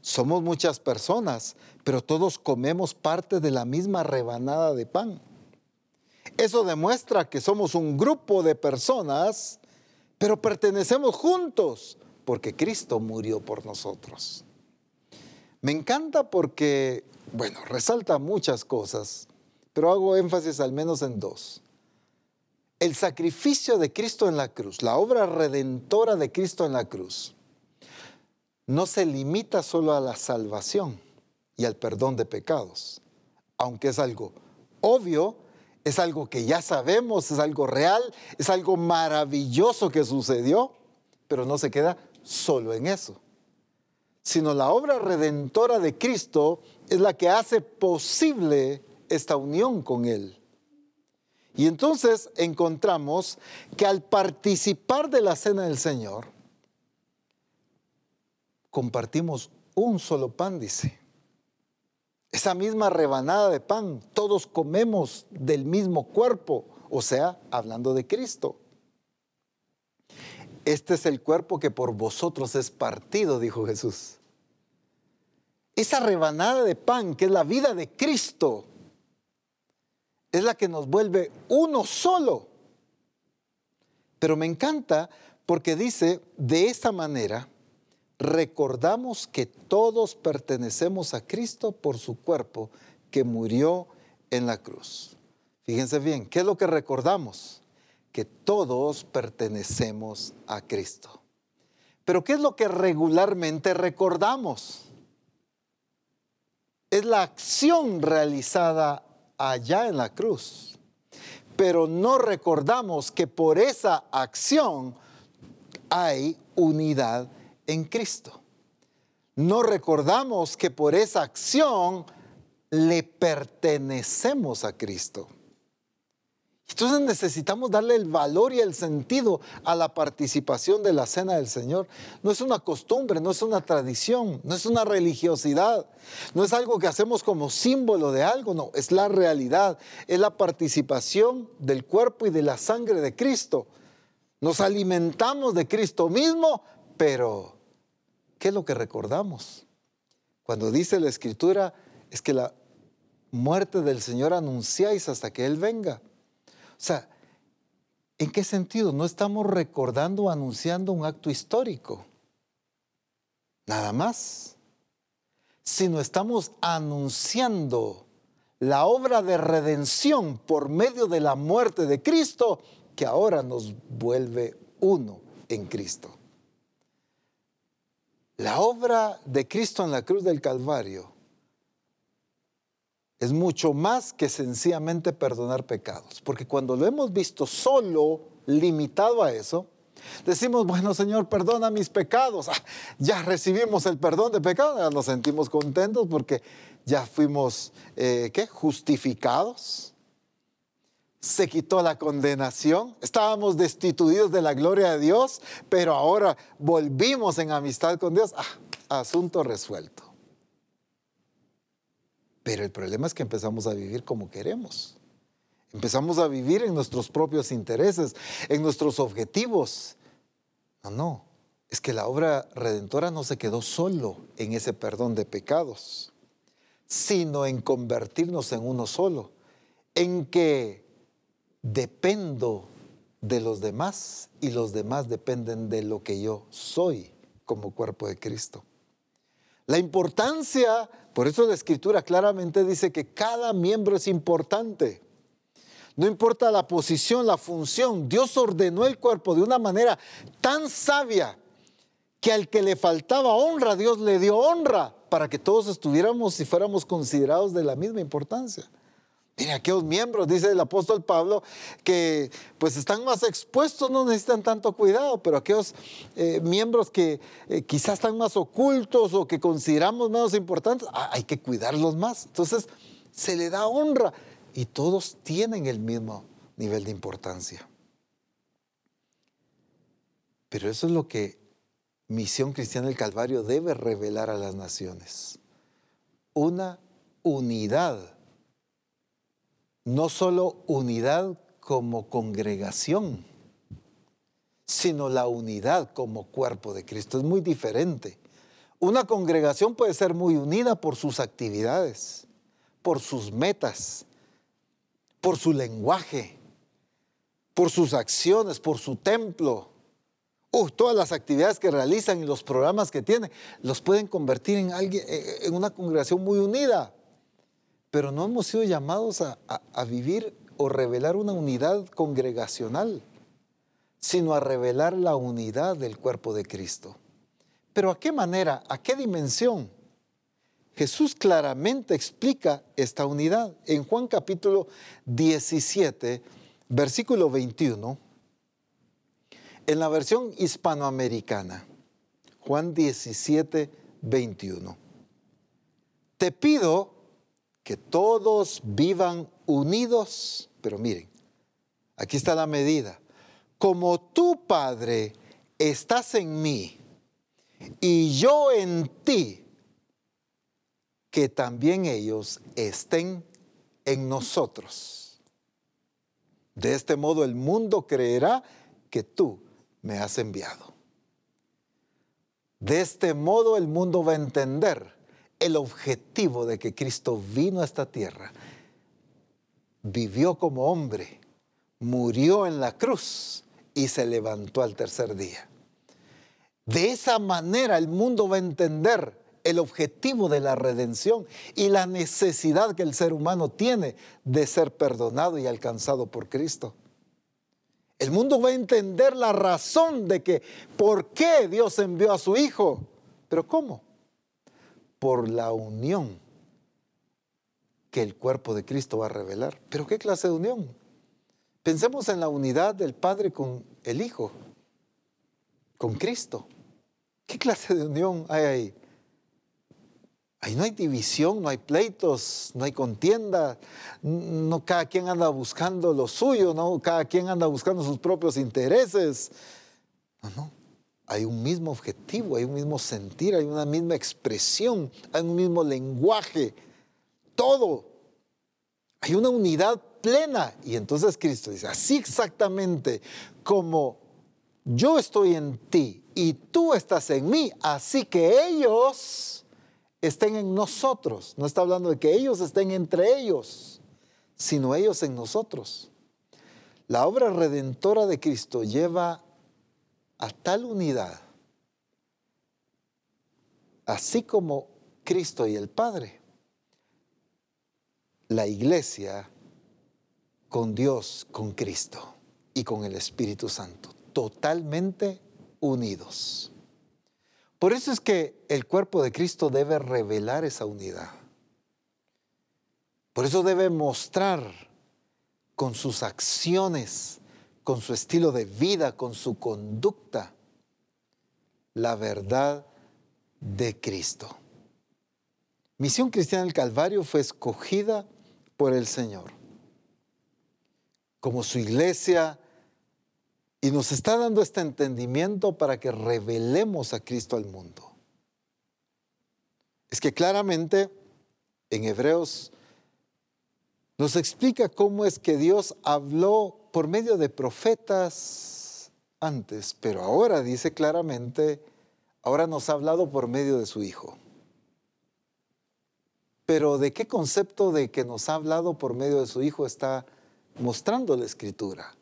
Somos muchas personas, pero todos comemos parte de la misma rebanada de pan. Eso demuestra que somos un grupo de personas, pero pertenecemos juntos porque Cristo murió por nosotros. Me encanta porque, bueno, resalta muchas cosas, pero hago énfasis al menos en dos el sacrificio de Cristo en la cruz, la obra redentora de Cristo en la cruz, no se limita solo a la salvación y al perdón de pecados, aunque es algo obvio, es algo que ya sabemos, es algo real, es algo maravilloso que sucedió, pero no se queda solo en eso, sino la obra redentora de Cristo es la que hace posible esta unión con Él. Y entonces encontramos que al participar de la cena del Señor, compartimos un solo pan, dice. Esa misma rebanada de pan, todos comemos del mismo cuerpo, o sea, hablando de Cristo. Este es el cuerpo que por vosotros es partido, dijo Jesús. Esa rebanada de pan, que es la vida de Cristo, es la que nos vuelve uno solo. Pero me encanta porque dice, de esta manera, recordamos que todos pertenecemos a Cristo por su cuerpo que murió en la cruz. Fíjense bien, ¿qué es lo que recordamos? Que todos pertenecemos a Cristo. Pero ¿qué es lo que regularmente recordamos? Es la acción realizada allá en la cruz. Pero no recordamos que por esa acción hay unidad en Cristo. No recordamos que por esa acción le pertenecemos a Cristo. Entonces necesitamos darle el valor y el sentido a la participación de la cena del Señor. No es una costumbre, no es una tradición, no es una religiosidad, no es algo que hacemos como símbolo de algo, no, es la realidad, es la participación del cuerpo y de la sangre de Cristo. Nos alimentamos de Cristo mismo, pero ¿qué es lo que recordamos? Cuando dice la Escritura, es que la muerte del Señor anunciáis hasta que Él venga. O sea, ¿en qué sentido? No estamos recordando o anunciando un acto histórico. Nada más. Sino estamos anunciando la obra de redención por medio de la muerte de Cristo que ahora nos vuelve uno en Cristo. La obra de Cristo en la cruz del Calvario es mucho más que sencillamente perdonar pecados. Porque cuando lo hemos visto solo, limitado a eso, decimos, bueno Señor, perdona mis pecados. Ah, ya recibimos el perdón de pecados, nos sentimos contentos porque ya fuimos, eh, ¿qué? Justificados. Se quitó la condenación, estábamos destituidos de la gloria de Dios, pero ahora volvimos en amistad con Dios. Ah, asunto resuelto. Pero el problema es que empezamos a vivir como queremos. Empezamos a vivir en nuestros propios intereses, en nuestros objetivos. No, no. Es que la obra redentora no se quedó solo en ese perdón de pecados, sino en convertirnos en uno solo, en que dependo de los demás y los demás dependen de lo que yo soy como cuerpo de Cristo. La importancia, por eso la escritura claramente dice que cada miembro es importante. No importa la posición, la función, Dios ordenó el cuerpo de una manera tan sabia que al que le faltaba honra, Dios le dio honra para que todos estuviéramos y fuéramos considerados de la misma importancia. Mire, aquellos miembros, dice el apóstol Pablo, que pues están más expuestos, no necesitan tanto cuidado, pero aquellos eh, miembros que eh, quizás están más ocultos o que consideramos menos importantes, ah, hay que cuidarlos más. Entonces, se le da honra y todos tienen el mismo nivel de importancia. Pero eso es lo que Misión Cristiana del Calvario debe revelar a las naciones. Una unidad no solo unidad como congregación, sino la unidad como cuerpo de Cristo. Es muy diferente. Una congregación puede ser muy unida por sus actividades, por sus metas, por su lenguaje, por sus acciones, por su templo. Uh, todas las actividades que realizan y los programas que tienen los pueden convertir en, alguien, en una congregación muy unida pero no hemos sido llamados a, vivir o revelar una unidad congregacional, sino a revelar la unidad del cuerpo de Cristo. Pero ¿a qué manera? ¿A qué dimensión? Jesús claramente explica esta unidad. En Juan capítulo 17, versículo 21, en la versión hispanoamericana, Juan 17, 21. Te pido que todos vivan unidos, pero miren, aquí está la medida. Como tu Padre estás en mí y yo en ti, que también ellos estén en nosotros. De este modo el mundo creerá que tú me has enviado. De este modo el mundo va a entender el objetivo de que Cristo vino a esta tierra, vivió como hombre, murió en la cruz y se levantó al tercer día. De esa manera el mundo va a entender el objetivo de la redención y la necesidad que el ser humano tiene de ser perdonado y alcanzado por Cristo. El mundo va a entender la razón de que por qué Dios envió a su Hijo. Pero ¿cómo? Por la unión que el cuerpo de Cristo va a revelar. Pero ¿qué clase de unión? Pensemos en la unidad del Padre con el Hijo, con Cristo. ¿Qué clase de unión hay ahí? Ahí no hay división, no hay pleitos, no hay contienda, no cada quien anda buscando lo suyo, no cada quien anda buscando sus propios intereses. No, no hay un mismo objetivo, hay un mismo sentir, hay una misma expresión, hay un mismo lenguaje, todo. Hay una unidad plena. Y entonces Cristo dice, así exactamente como yo estoy en ti y tú estás en mí, así que ellos estén en nosotros. No está hablando de que ellos estén entre ellos, sino ellos en nosotros. La obra redentora de Cristo lleva a tal unidad, así como Cristo y el Padre, la iglesia con Dios, con Cristo y con el Espíritu Santo, totalmente unidos. Por eso es que el cuerpo de Cristo debe revelar esa unidad. Por eso debe mostrar con sus acciones con su estilo de vida, con su conducta, la verdad de Cristo. Misión Cristiana del Calvario fue escogida por el Señor como su iglesia y nos está dando este entendimiento para que revelemos a Cristo al mundo. Es que claramente en Hebreos nos explica cómo es que Dios habló por medio de profetas antes, pero ahora dice claramente, ahora nos ha hablado por medio de su Hijo. Pero ¿de qué concepto de que nos ha hablado por medio de su Hijo está mostrando la Escritura?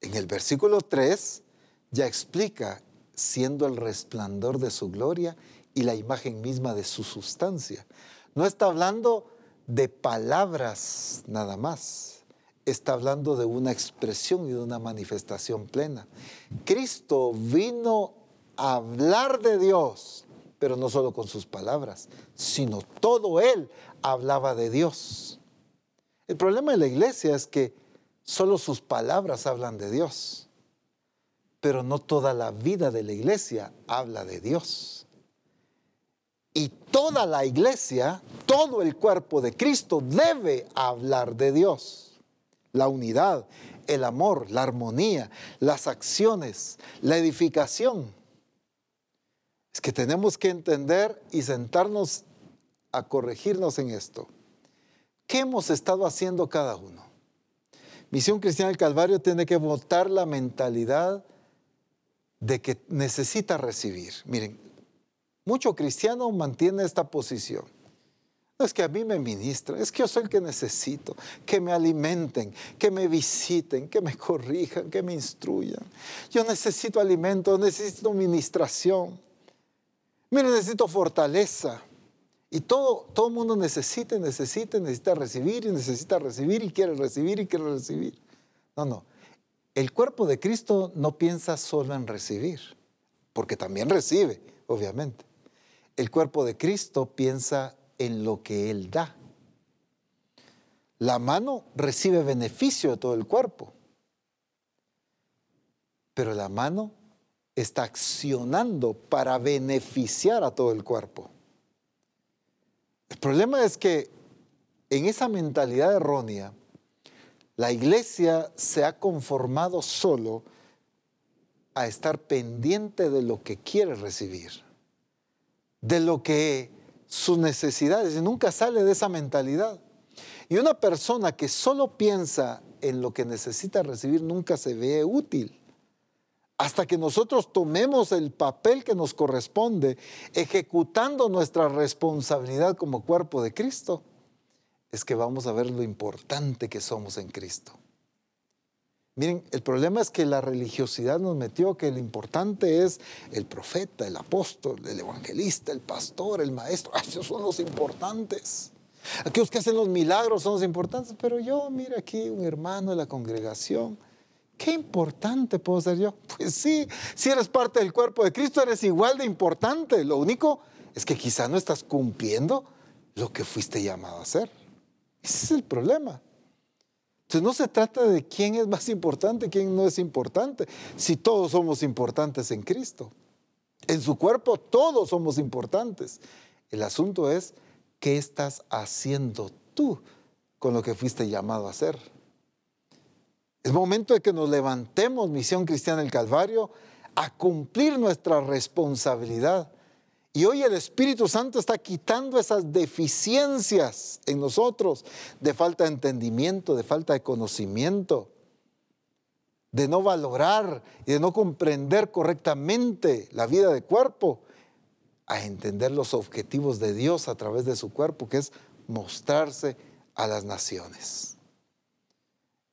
En el versículo 3 ya explica, siendo el resplandor de su gloria y la imagen misma de su sustancia. No está hablando de palabras nada más está hablando de una expresión y de una manifestación plena. Cristo vino hablar de Dios, pero no solo con sus palabras, sino todo él hablaba de Dios. El problema de la iglesia es que solo sus palabras hablan de Dios, pero no toda la vida de la iglesia habla de Dios. Y toda la iglesia, todo el cuerpo de Cristo debe hablar de Dios. La unidad, el amor, la armonía, las acciones, la edificación. Es que tenemos que entender y sentarnos a corregirnos en esto. ¿Qué hemos estado haciendo cada uno? Misión Cristiana del Calvario tiene que votar la mentalidad de que necesita recibir. Miren, mucho cristiano mantiene esta posición. No es que a mí me ministra, es que yo soy el que necesito, que me alimenten, que me visiten, que me corrijan, que me instruyan. Yo necesito alimento, necesito ministración. Mire, necesito fortaleza. Y todo, todo el mundo necesita, necesita, necesita recibir y necesita recibir y quiere recibir y quiere recibir. No, no. El cuerpo de Cristo no piensa solo en recibir, porque también recibe, obviamente. El cuerpo de Cristo piensa en lo que Él da. La mano recibe beneficio de todo el cuerpo, pero la mano está accionando para beneficiar a todo el cuerpo. El problema es que en esa mentalidad errónea, la iglesia se ha conformado solo a estar pendiente de lo que quiere recibir, de lo que sus necesidades, y nunca sale de esa mentalidad. Y una persona que solo piensa en lo que necesita recibir nunca se ve útil hasta que nosotros tomemos el papel que nos corresponde, ejecutando nuestra responsabilidad como cuerpo de Cristo, es que vamos a ver lo importante que somos en Cristo. Miren, el problema es que la religiosidad nos metió que lo importante es el profeta, el apóstol, el evangelista, el pastor, el maestro. esos son los importantes. Aquellos que hacen los milagros son los importantes, pero yo, mira aquí un hermano de la congregación Qué importante puedo ser yo. Pues sí, si eres parte del cuerpo de Cristo, eres igual de importante. Lo único es que quizá no estás cumpliendo lo que fuiste llamado a hacer. Ese es el problema. Entonces no se trata de quién es más importante, quién no es importante, si todos somos importantes en Cristo. En su cuerpo todos somos importantes. El asunto es, ¿qué estás haciendo tú con lo que fuiste llamado a hacer? Es momento de que nos levantemos, Misión Cristiana del Calvario, a cumplir nuestra responsabilidad. Y hoy el Espíritu Santo está quitando esas deficiencias en nosotros de falta de entendimiento, de falta de conocimiento, de no valorar y de no comprender correctamente la vida de cuerpo, a entender los objetivos de Dios a través de su cuerpo, que es mostrarse a las naciones.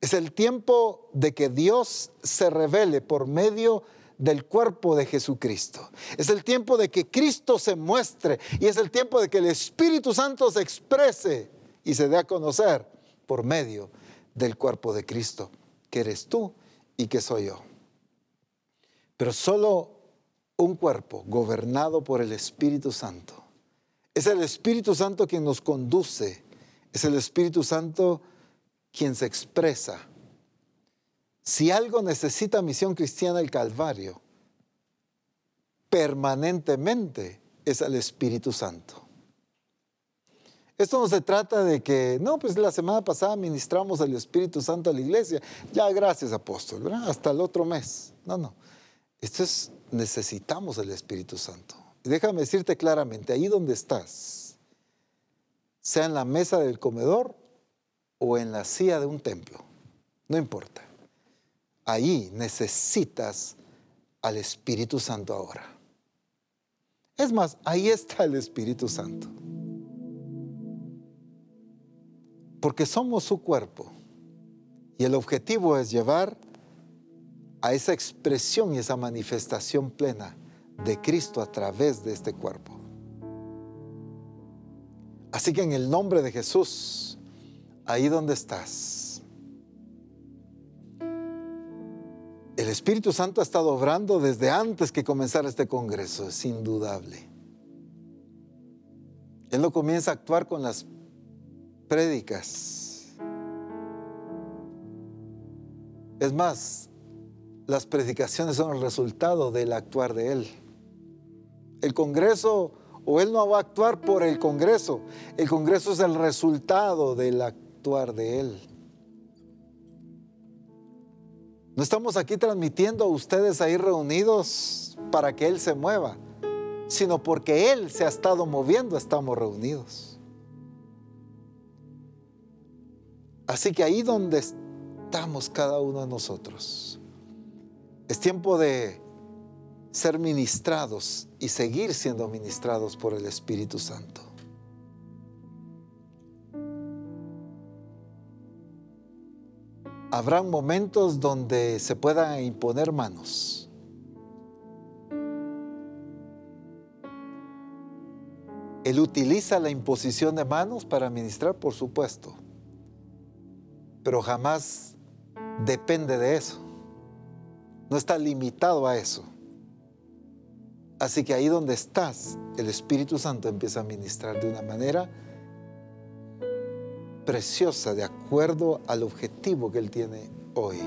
Es el tiempo de que Dios se revele por medio del cuerpo de Jesucristo. Es el tiempo de que Cristo se muestre y es el tiempo de que el Espíritu Santo se exprese y se dé a conocer por medio del cuerpo de Cristo, que eres tú y que soy yo. Pero solo un cuerpo gobernado por el Espíritu Santo. Es el Espíritu Santo quien nos conduce. Es el Espíritu Santo quien se expresa. Si algo necesita misión cristiana el Calvario, permanentemente es el Espíritu Santo. Esto no se trata de que, no, pues la semana pasada ministramos el Espíritu Santo a la iglesia. Ya, gracias, apóstol, ¿verdad? Hasta el otro mes. No, no. Esto es, necesitamos el Espíritu Santo. Y déjame decirte claramente, ahí donde estás, sea en la mesa del comedor o en la silla de un templo, no importa. Ahí necesitas al Espíritu Santo ahora. Es más, ahí está el Espíritu Santo. Porque somos su cuerpo. Y el objetivo es llevar a esa expresión y esa manifestación plena de Cristo a través de este cuerpo. Así que en el nombre de Jesús, ahí donde estás. El Espíritu Santo ha estado obrando desde antes que comenzara este Congreso, es indudable. Él no comienza a actuar con las prédicas. Es más, las predicaciones son el resultado del actuar de Él. El Congreso, o Él no va a actuar por el Congreso, el Congreso es el resultado del actuar de Él. No estamos aquí transmitiendo a ustedes ahí reunidos para que Él se mueva, sino porque Él se ha estado moviendo, estamos reunidos. Así que ahí donde estamos cada uno de nosotros, es tiempo de ser ministrados y seguir siendo ministrados por el Espíritu Santo. Habrán momentos donde se puedan imponer manos. Él utiliza la imposición de manos para ministrar, por supuesto pero jamás depende de eso. No está limitado a eso. Así que ahí donde estás, el Espíritu Santo empieza a ministrar de una manera preciosa, de acuerdo al objetivo que Él tiene hoy.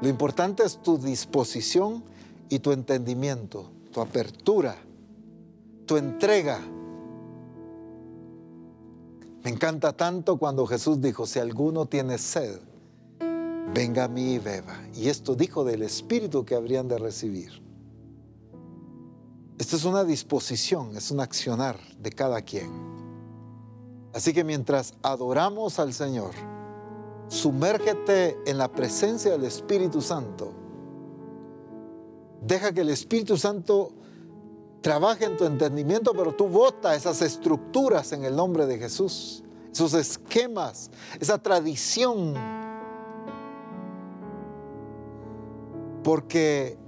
Lo importante es tu disposición y tu entendimiento, tu apertura, tu entrega me encanta tanto cuando Jesús dijo, si alguno tiene sed, venga a mí y beba. Y esto dijo del Espíritu que habrían de recibir. Esto es una disposición, es un accionar de cada quien. Así que mientras adoramos al Señor, sumérgete en la presencia del Espíritu Santo. Deja que el Espíritu Santo trabaja en tu entendimiento, pero tú vota esas estructuras en el nombre de Jesús, esos esquemas, esa tradición. Porque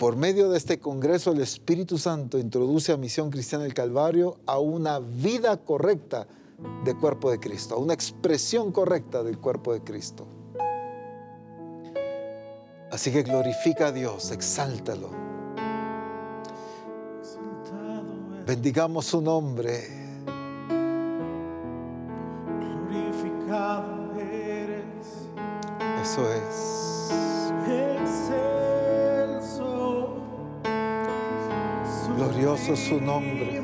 por medio de este Congreso el Espíritu Santo introduce a Misión Cristiana del Calvario a una vida correcta del cuerpo de Cristo, a una expresión correcta del cuerpo de Cristo. Así que glorifica a Dios, exáltalo Bendigamos su nombre. Glorificado eres. Eso es. Glorioso su nombre.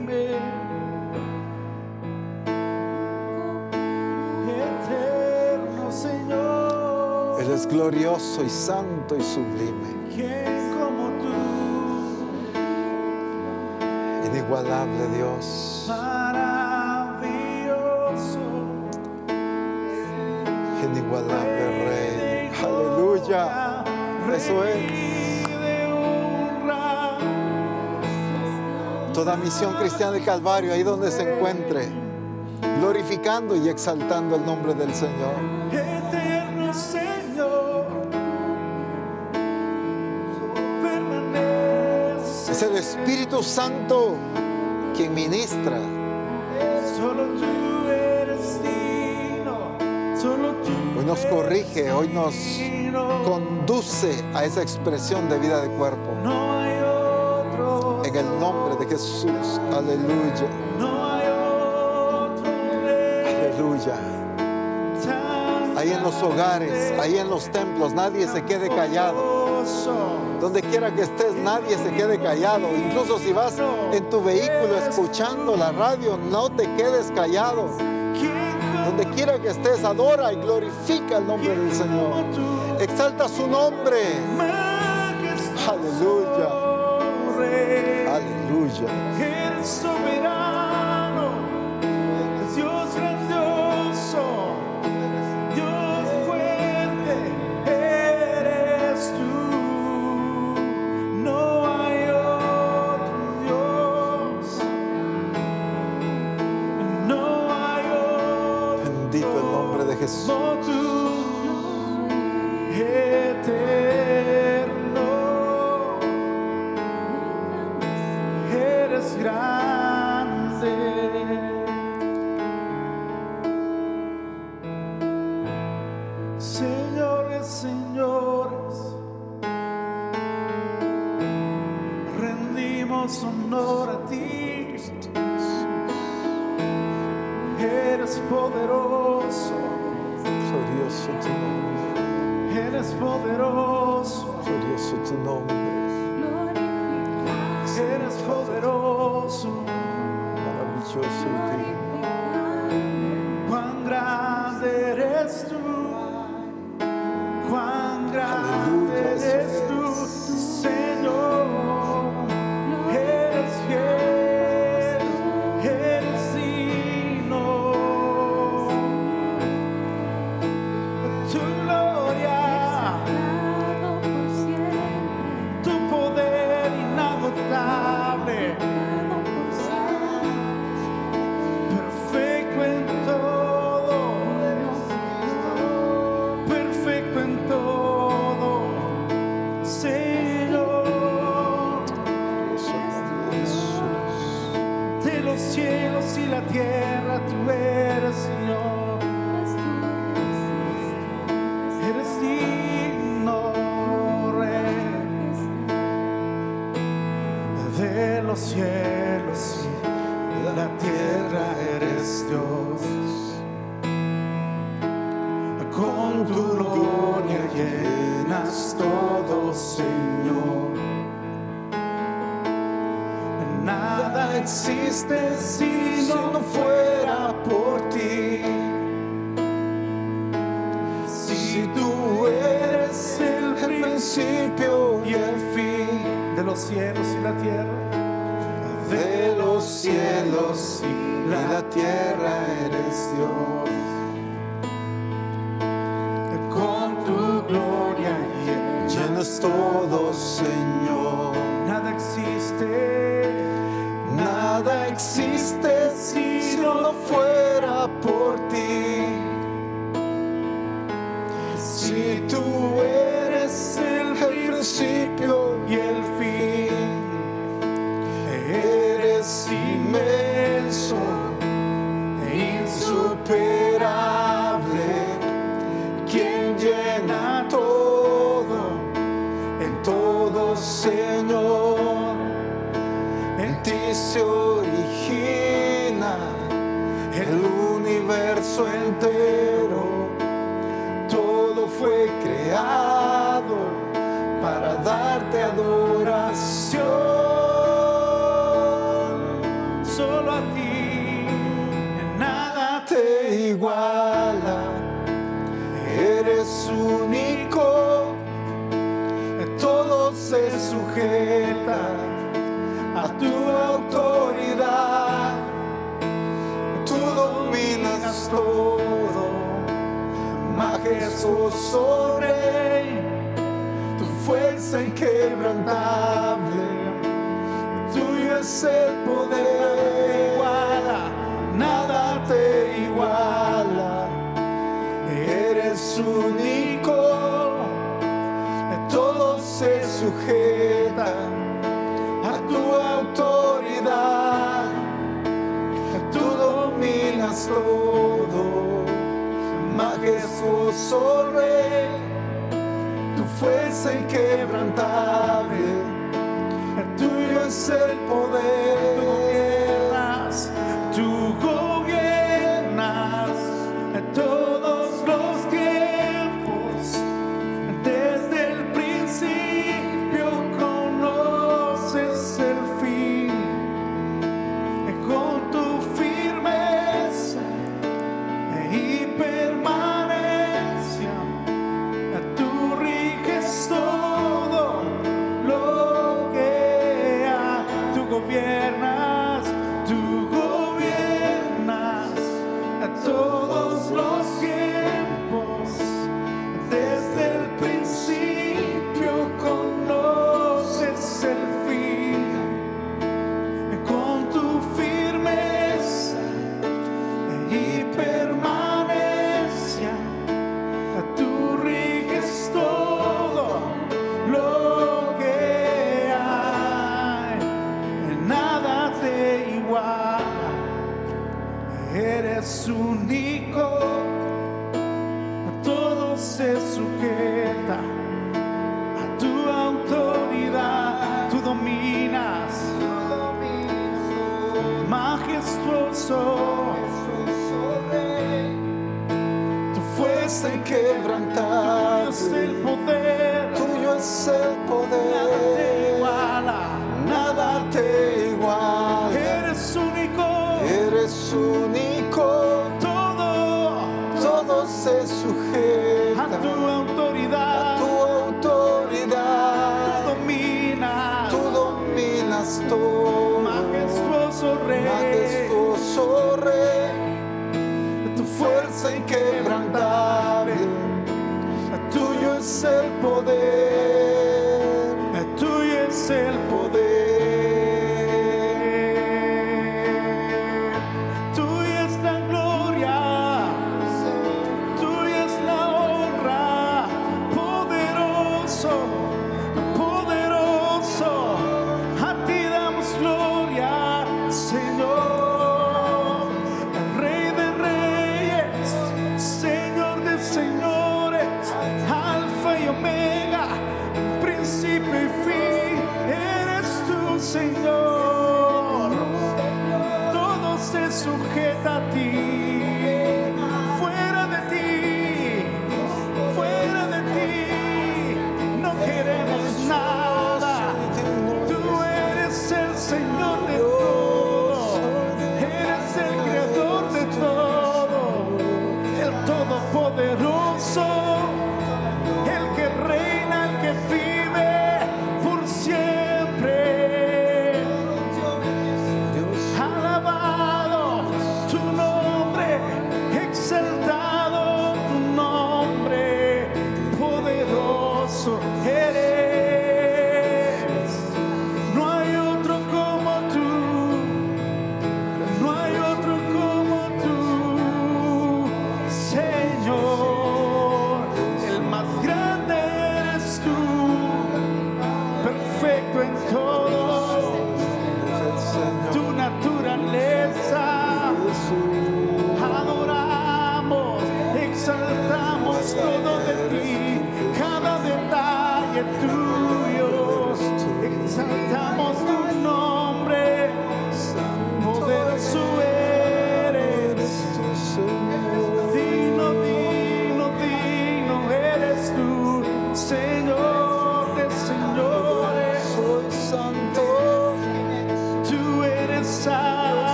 Eterno Señor. Él es glorioso y santo y sublime. inigualable Dios. Maravilloso. Inigualable Rey. Aleluya. Eso es. Toda misión cristiana del Calvario, ahí donde se encuentre, glorificando y exaltando el nombre del Señor. Eterno Señor. Es el Espíritu Santo quien ministra. Solo tú eres Hoy nos corrige, hoy nos conduce a esa expresión de vida de cuerpo. En el nombre de Jesús. Aleluya. No hay otro rey Aleluya. Ahí en los hogares, ahí en los templos, nadie se quede callado. Donde quiera que estés, nadie se quede callado. Incluso si vas en tu vehículo escuchando la radio, no te quedes callado. ¿Quién Donde quiera que estés, adora y glorifica el nombre del Señor. Exalta su nombre. Aleluya. Aleluya. Eres tu fuerza inquebrantable,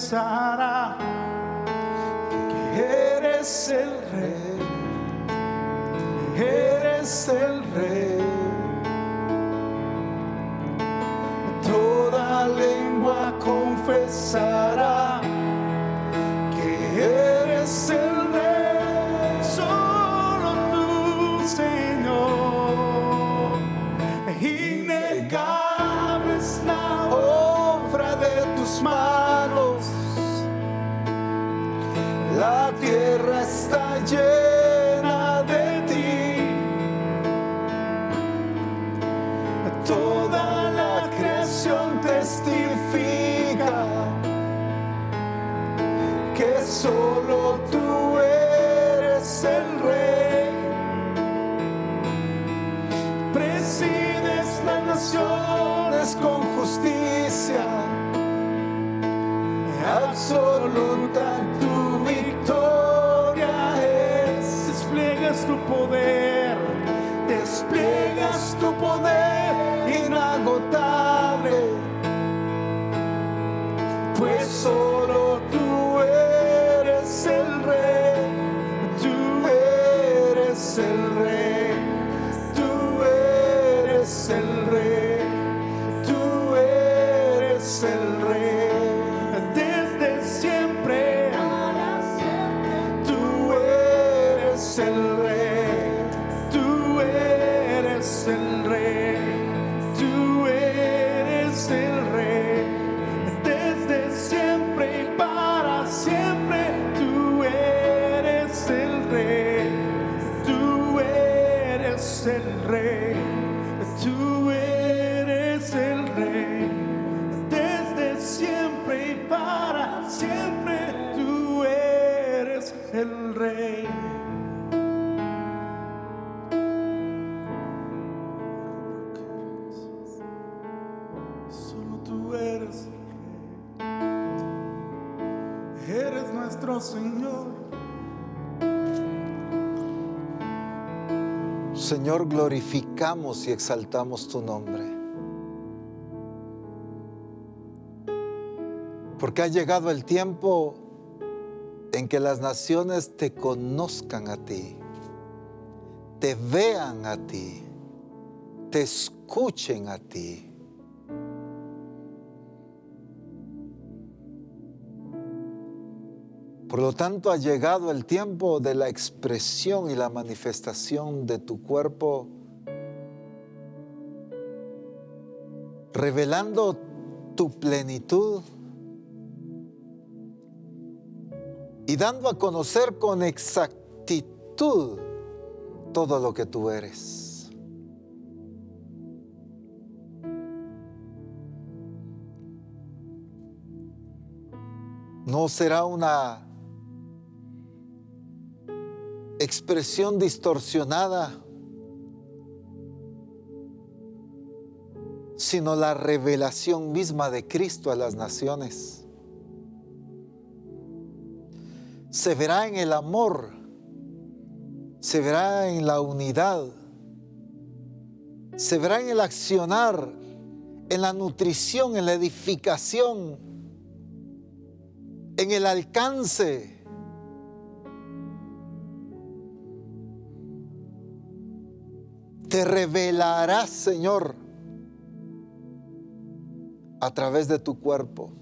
confesará que eres el rey, eres el rey. Toda lengua confesará. Glorificamos y exaltamos tu nombre. Porque ha llegado el tiempo en que las naciones te conozcan a ti, te vean a ti, te escuchen a ti. Por lo tanto, ha llegado el tiempo de la expresión y la manifestación de tu cuerpo, revelando tu plenitud y dando a conocer con exactitud todo lo que tú eres. No será una expresión distorsionada, sino la revelación misma de Cristo a las naciones. Se verá en el amor, se verá en la unidad, se verá en el accionar, en la nutrición, en la edificación, en el alcance. Te revelarás, Señor, a través de tu cuerpo.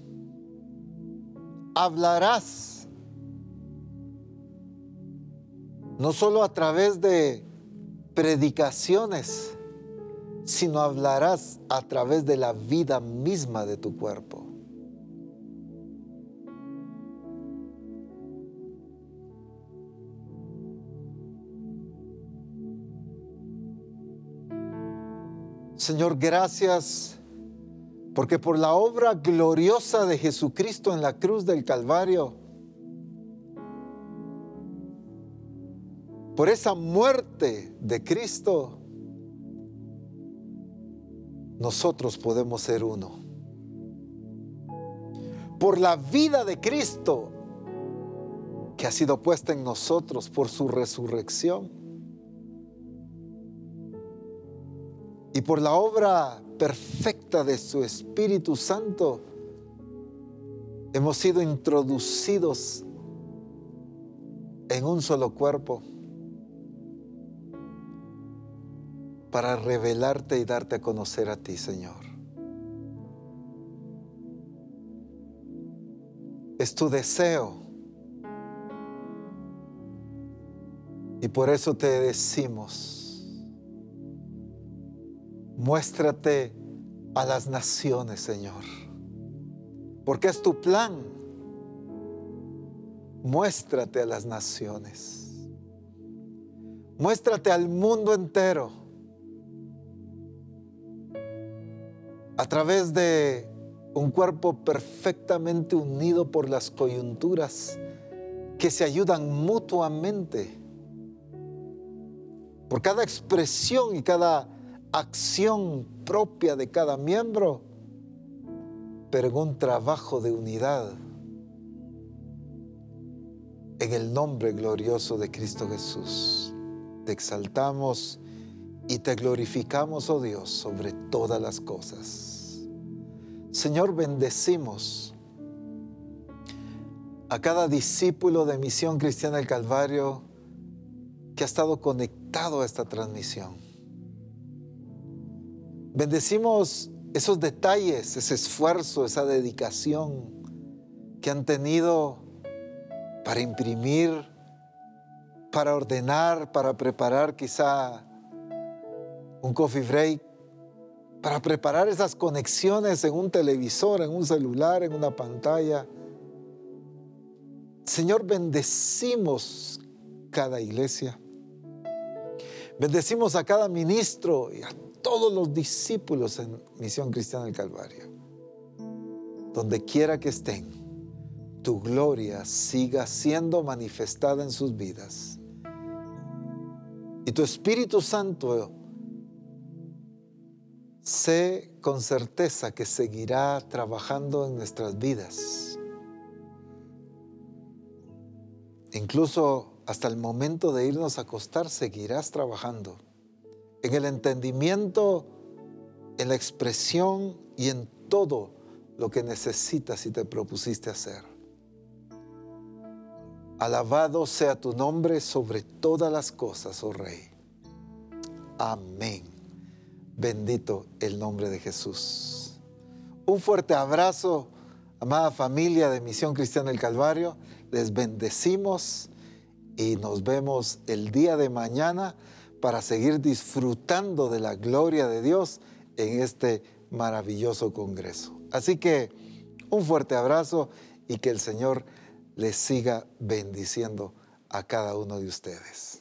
Hablarás, no solo a través de predicaciones, sino hablarás a través de la vida misma de tu cuerpo. Señor, gracias porque por la obra gloriosa de Jesucristo en la cruz del Calvario, por esa muerte de Cristo, nosotros podemos ser uno. Por la vida de Cristo que ha sido puesta en nosotros por su resurrección. Y por la obra perfecta de su Espíritu Santo, hemos sido introducidos en un solo cuerpo para revelarte y darte a conocer a ti, Señor. Es tu deseo. Y por eso te decimos, muéstrate a las naciones, Señor. Porque es tu plan. Muéstrate a las naciones. Muéstrate al mundo entero. A través de un cuerpo perfectamente unido por las coyunturas que se ayudan mutuamente. Por cada expresión y cada acción propia de cada miembro, pero en un trabajo de unidad en el nombre glorioso de Cristo Jesús. Te exaltamos y te glorificamos, oh Dios, sobre todas las cosas. Señor, bendecimos a cada discípulo de Misión Cristiana del Calvario que ha estado conectado a esta transmisión. Bendecimos esos detalles, ese esfuerzo, esa dedicación que han tenido para imprimir para ordenar, para preparar quizá un coffee break, para preparar esas conexiones en un televisor, en un celular, en una pantalla. Señor, bendecimos cada iglesia. Bendecimos a cada ministro y a todos los discípulos en Misión Cristiana del Calvario. Donde quiera que estén, tu gloria siga siendo manifestada en sus vidas. Y tu Espíritu Santo sé con certeza que seguirá trabajando en nuestras vidas. Incluso hasta el momento de irnos a acostar seguirás trabajando en el entendimiento, en la expresión y en todo lo que necesitas y te propusiste hacer. Alabado sea tu nombre sobre todas las cosas, oh Rey. Amén. Bendito el nombre de Jesús. Un fuerte abrazo, amada familia de Misión Cristiana del Calvario. Les bendecimos y nos vemos el día de mañana para seguir disfrutando de la gloria de Dios en este maravilloso congreso. Así que un fuerte abrazo y que el Señor les siga bendiciendo a cada uno de ustedes.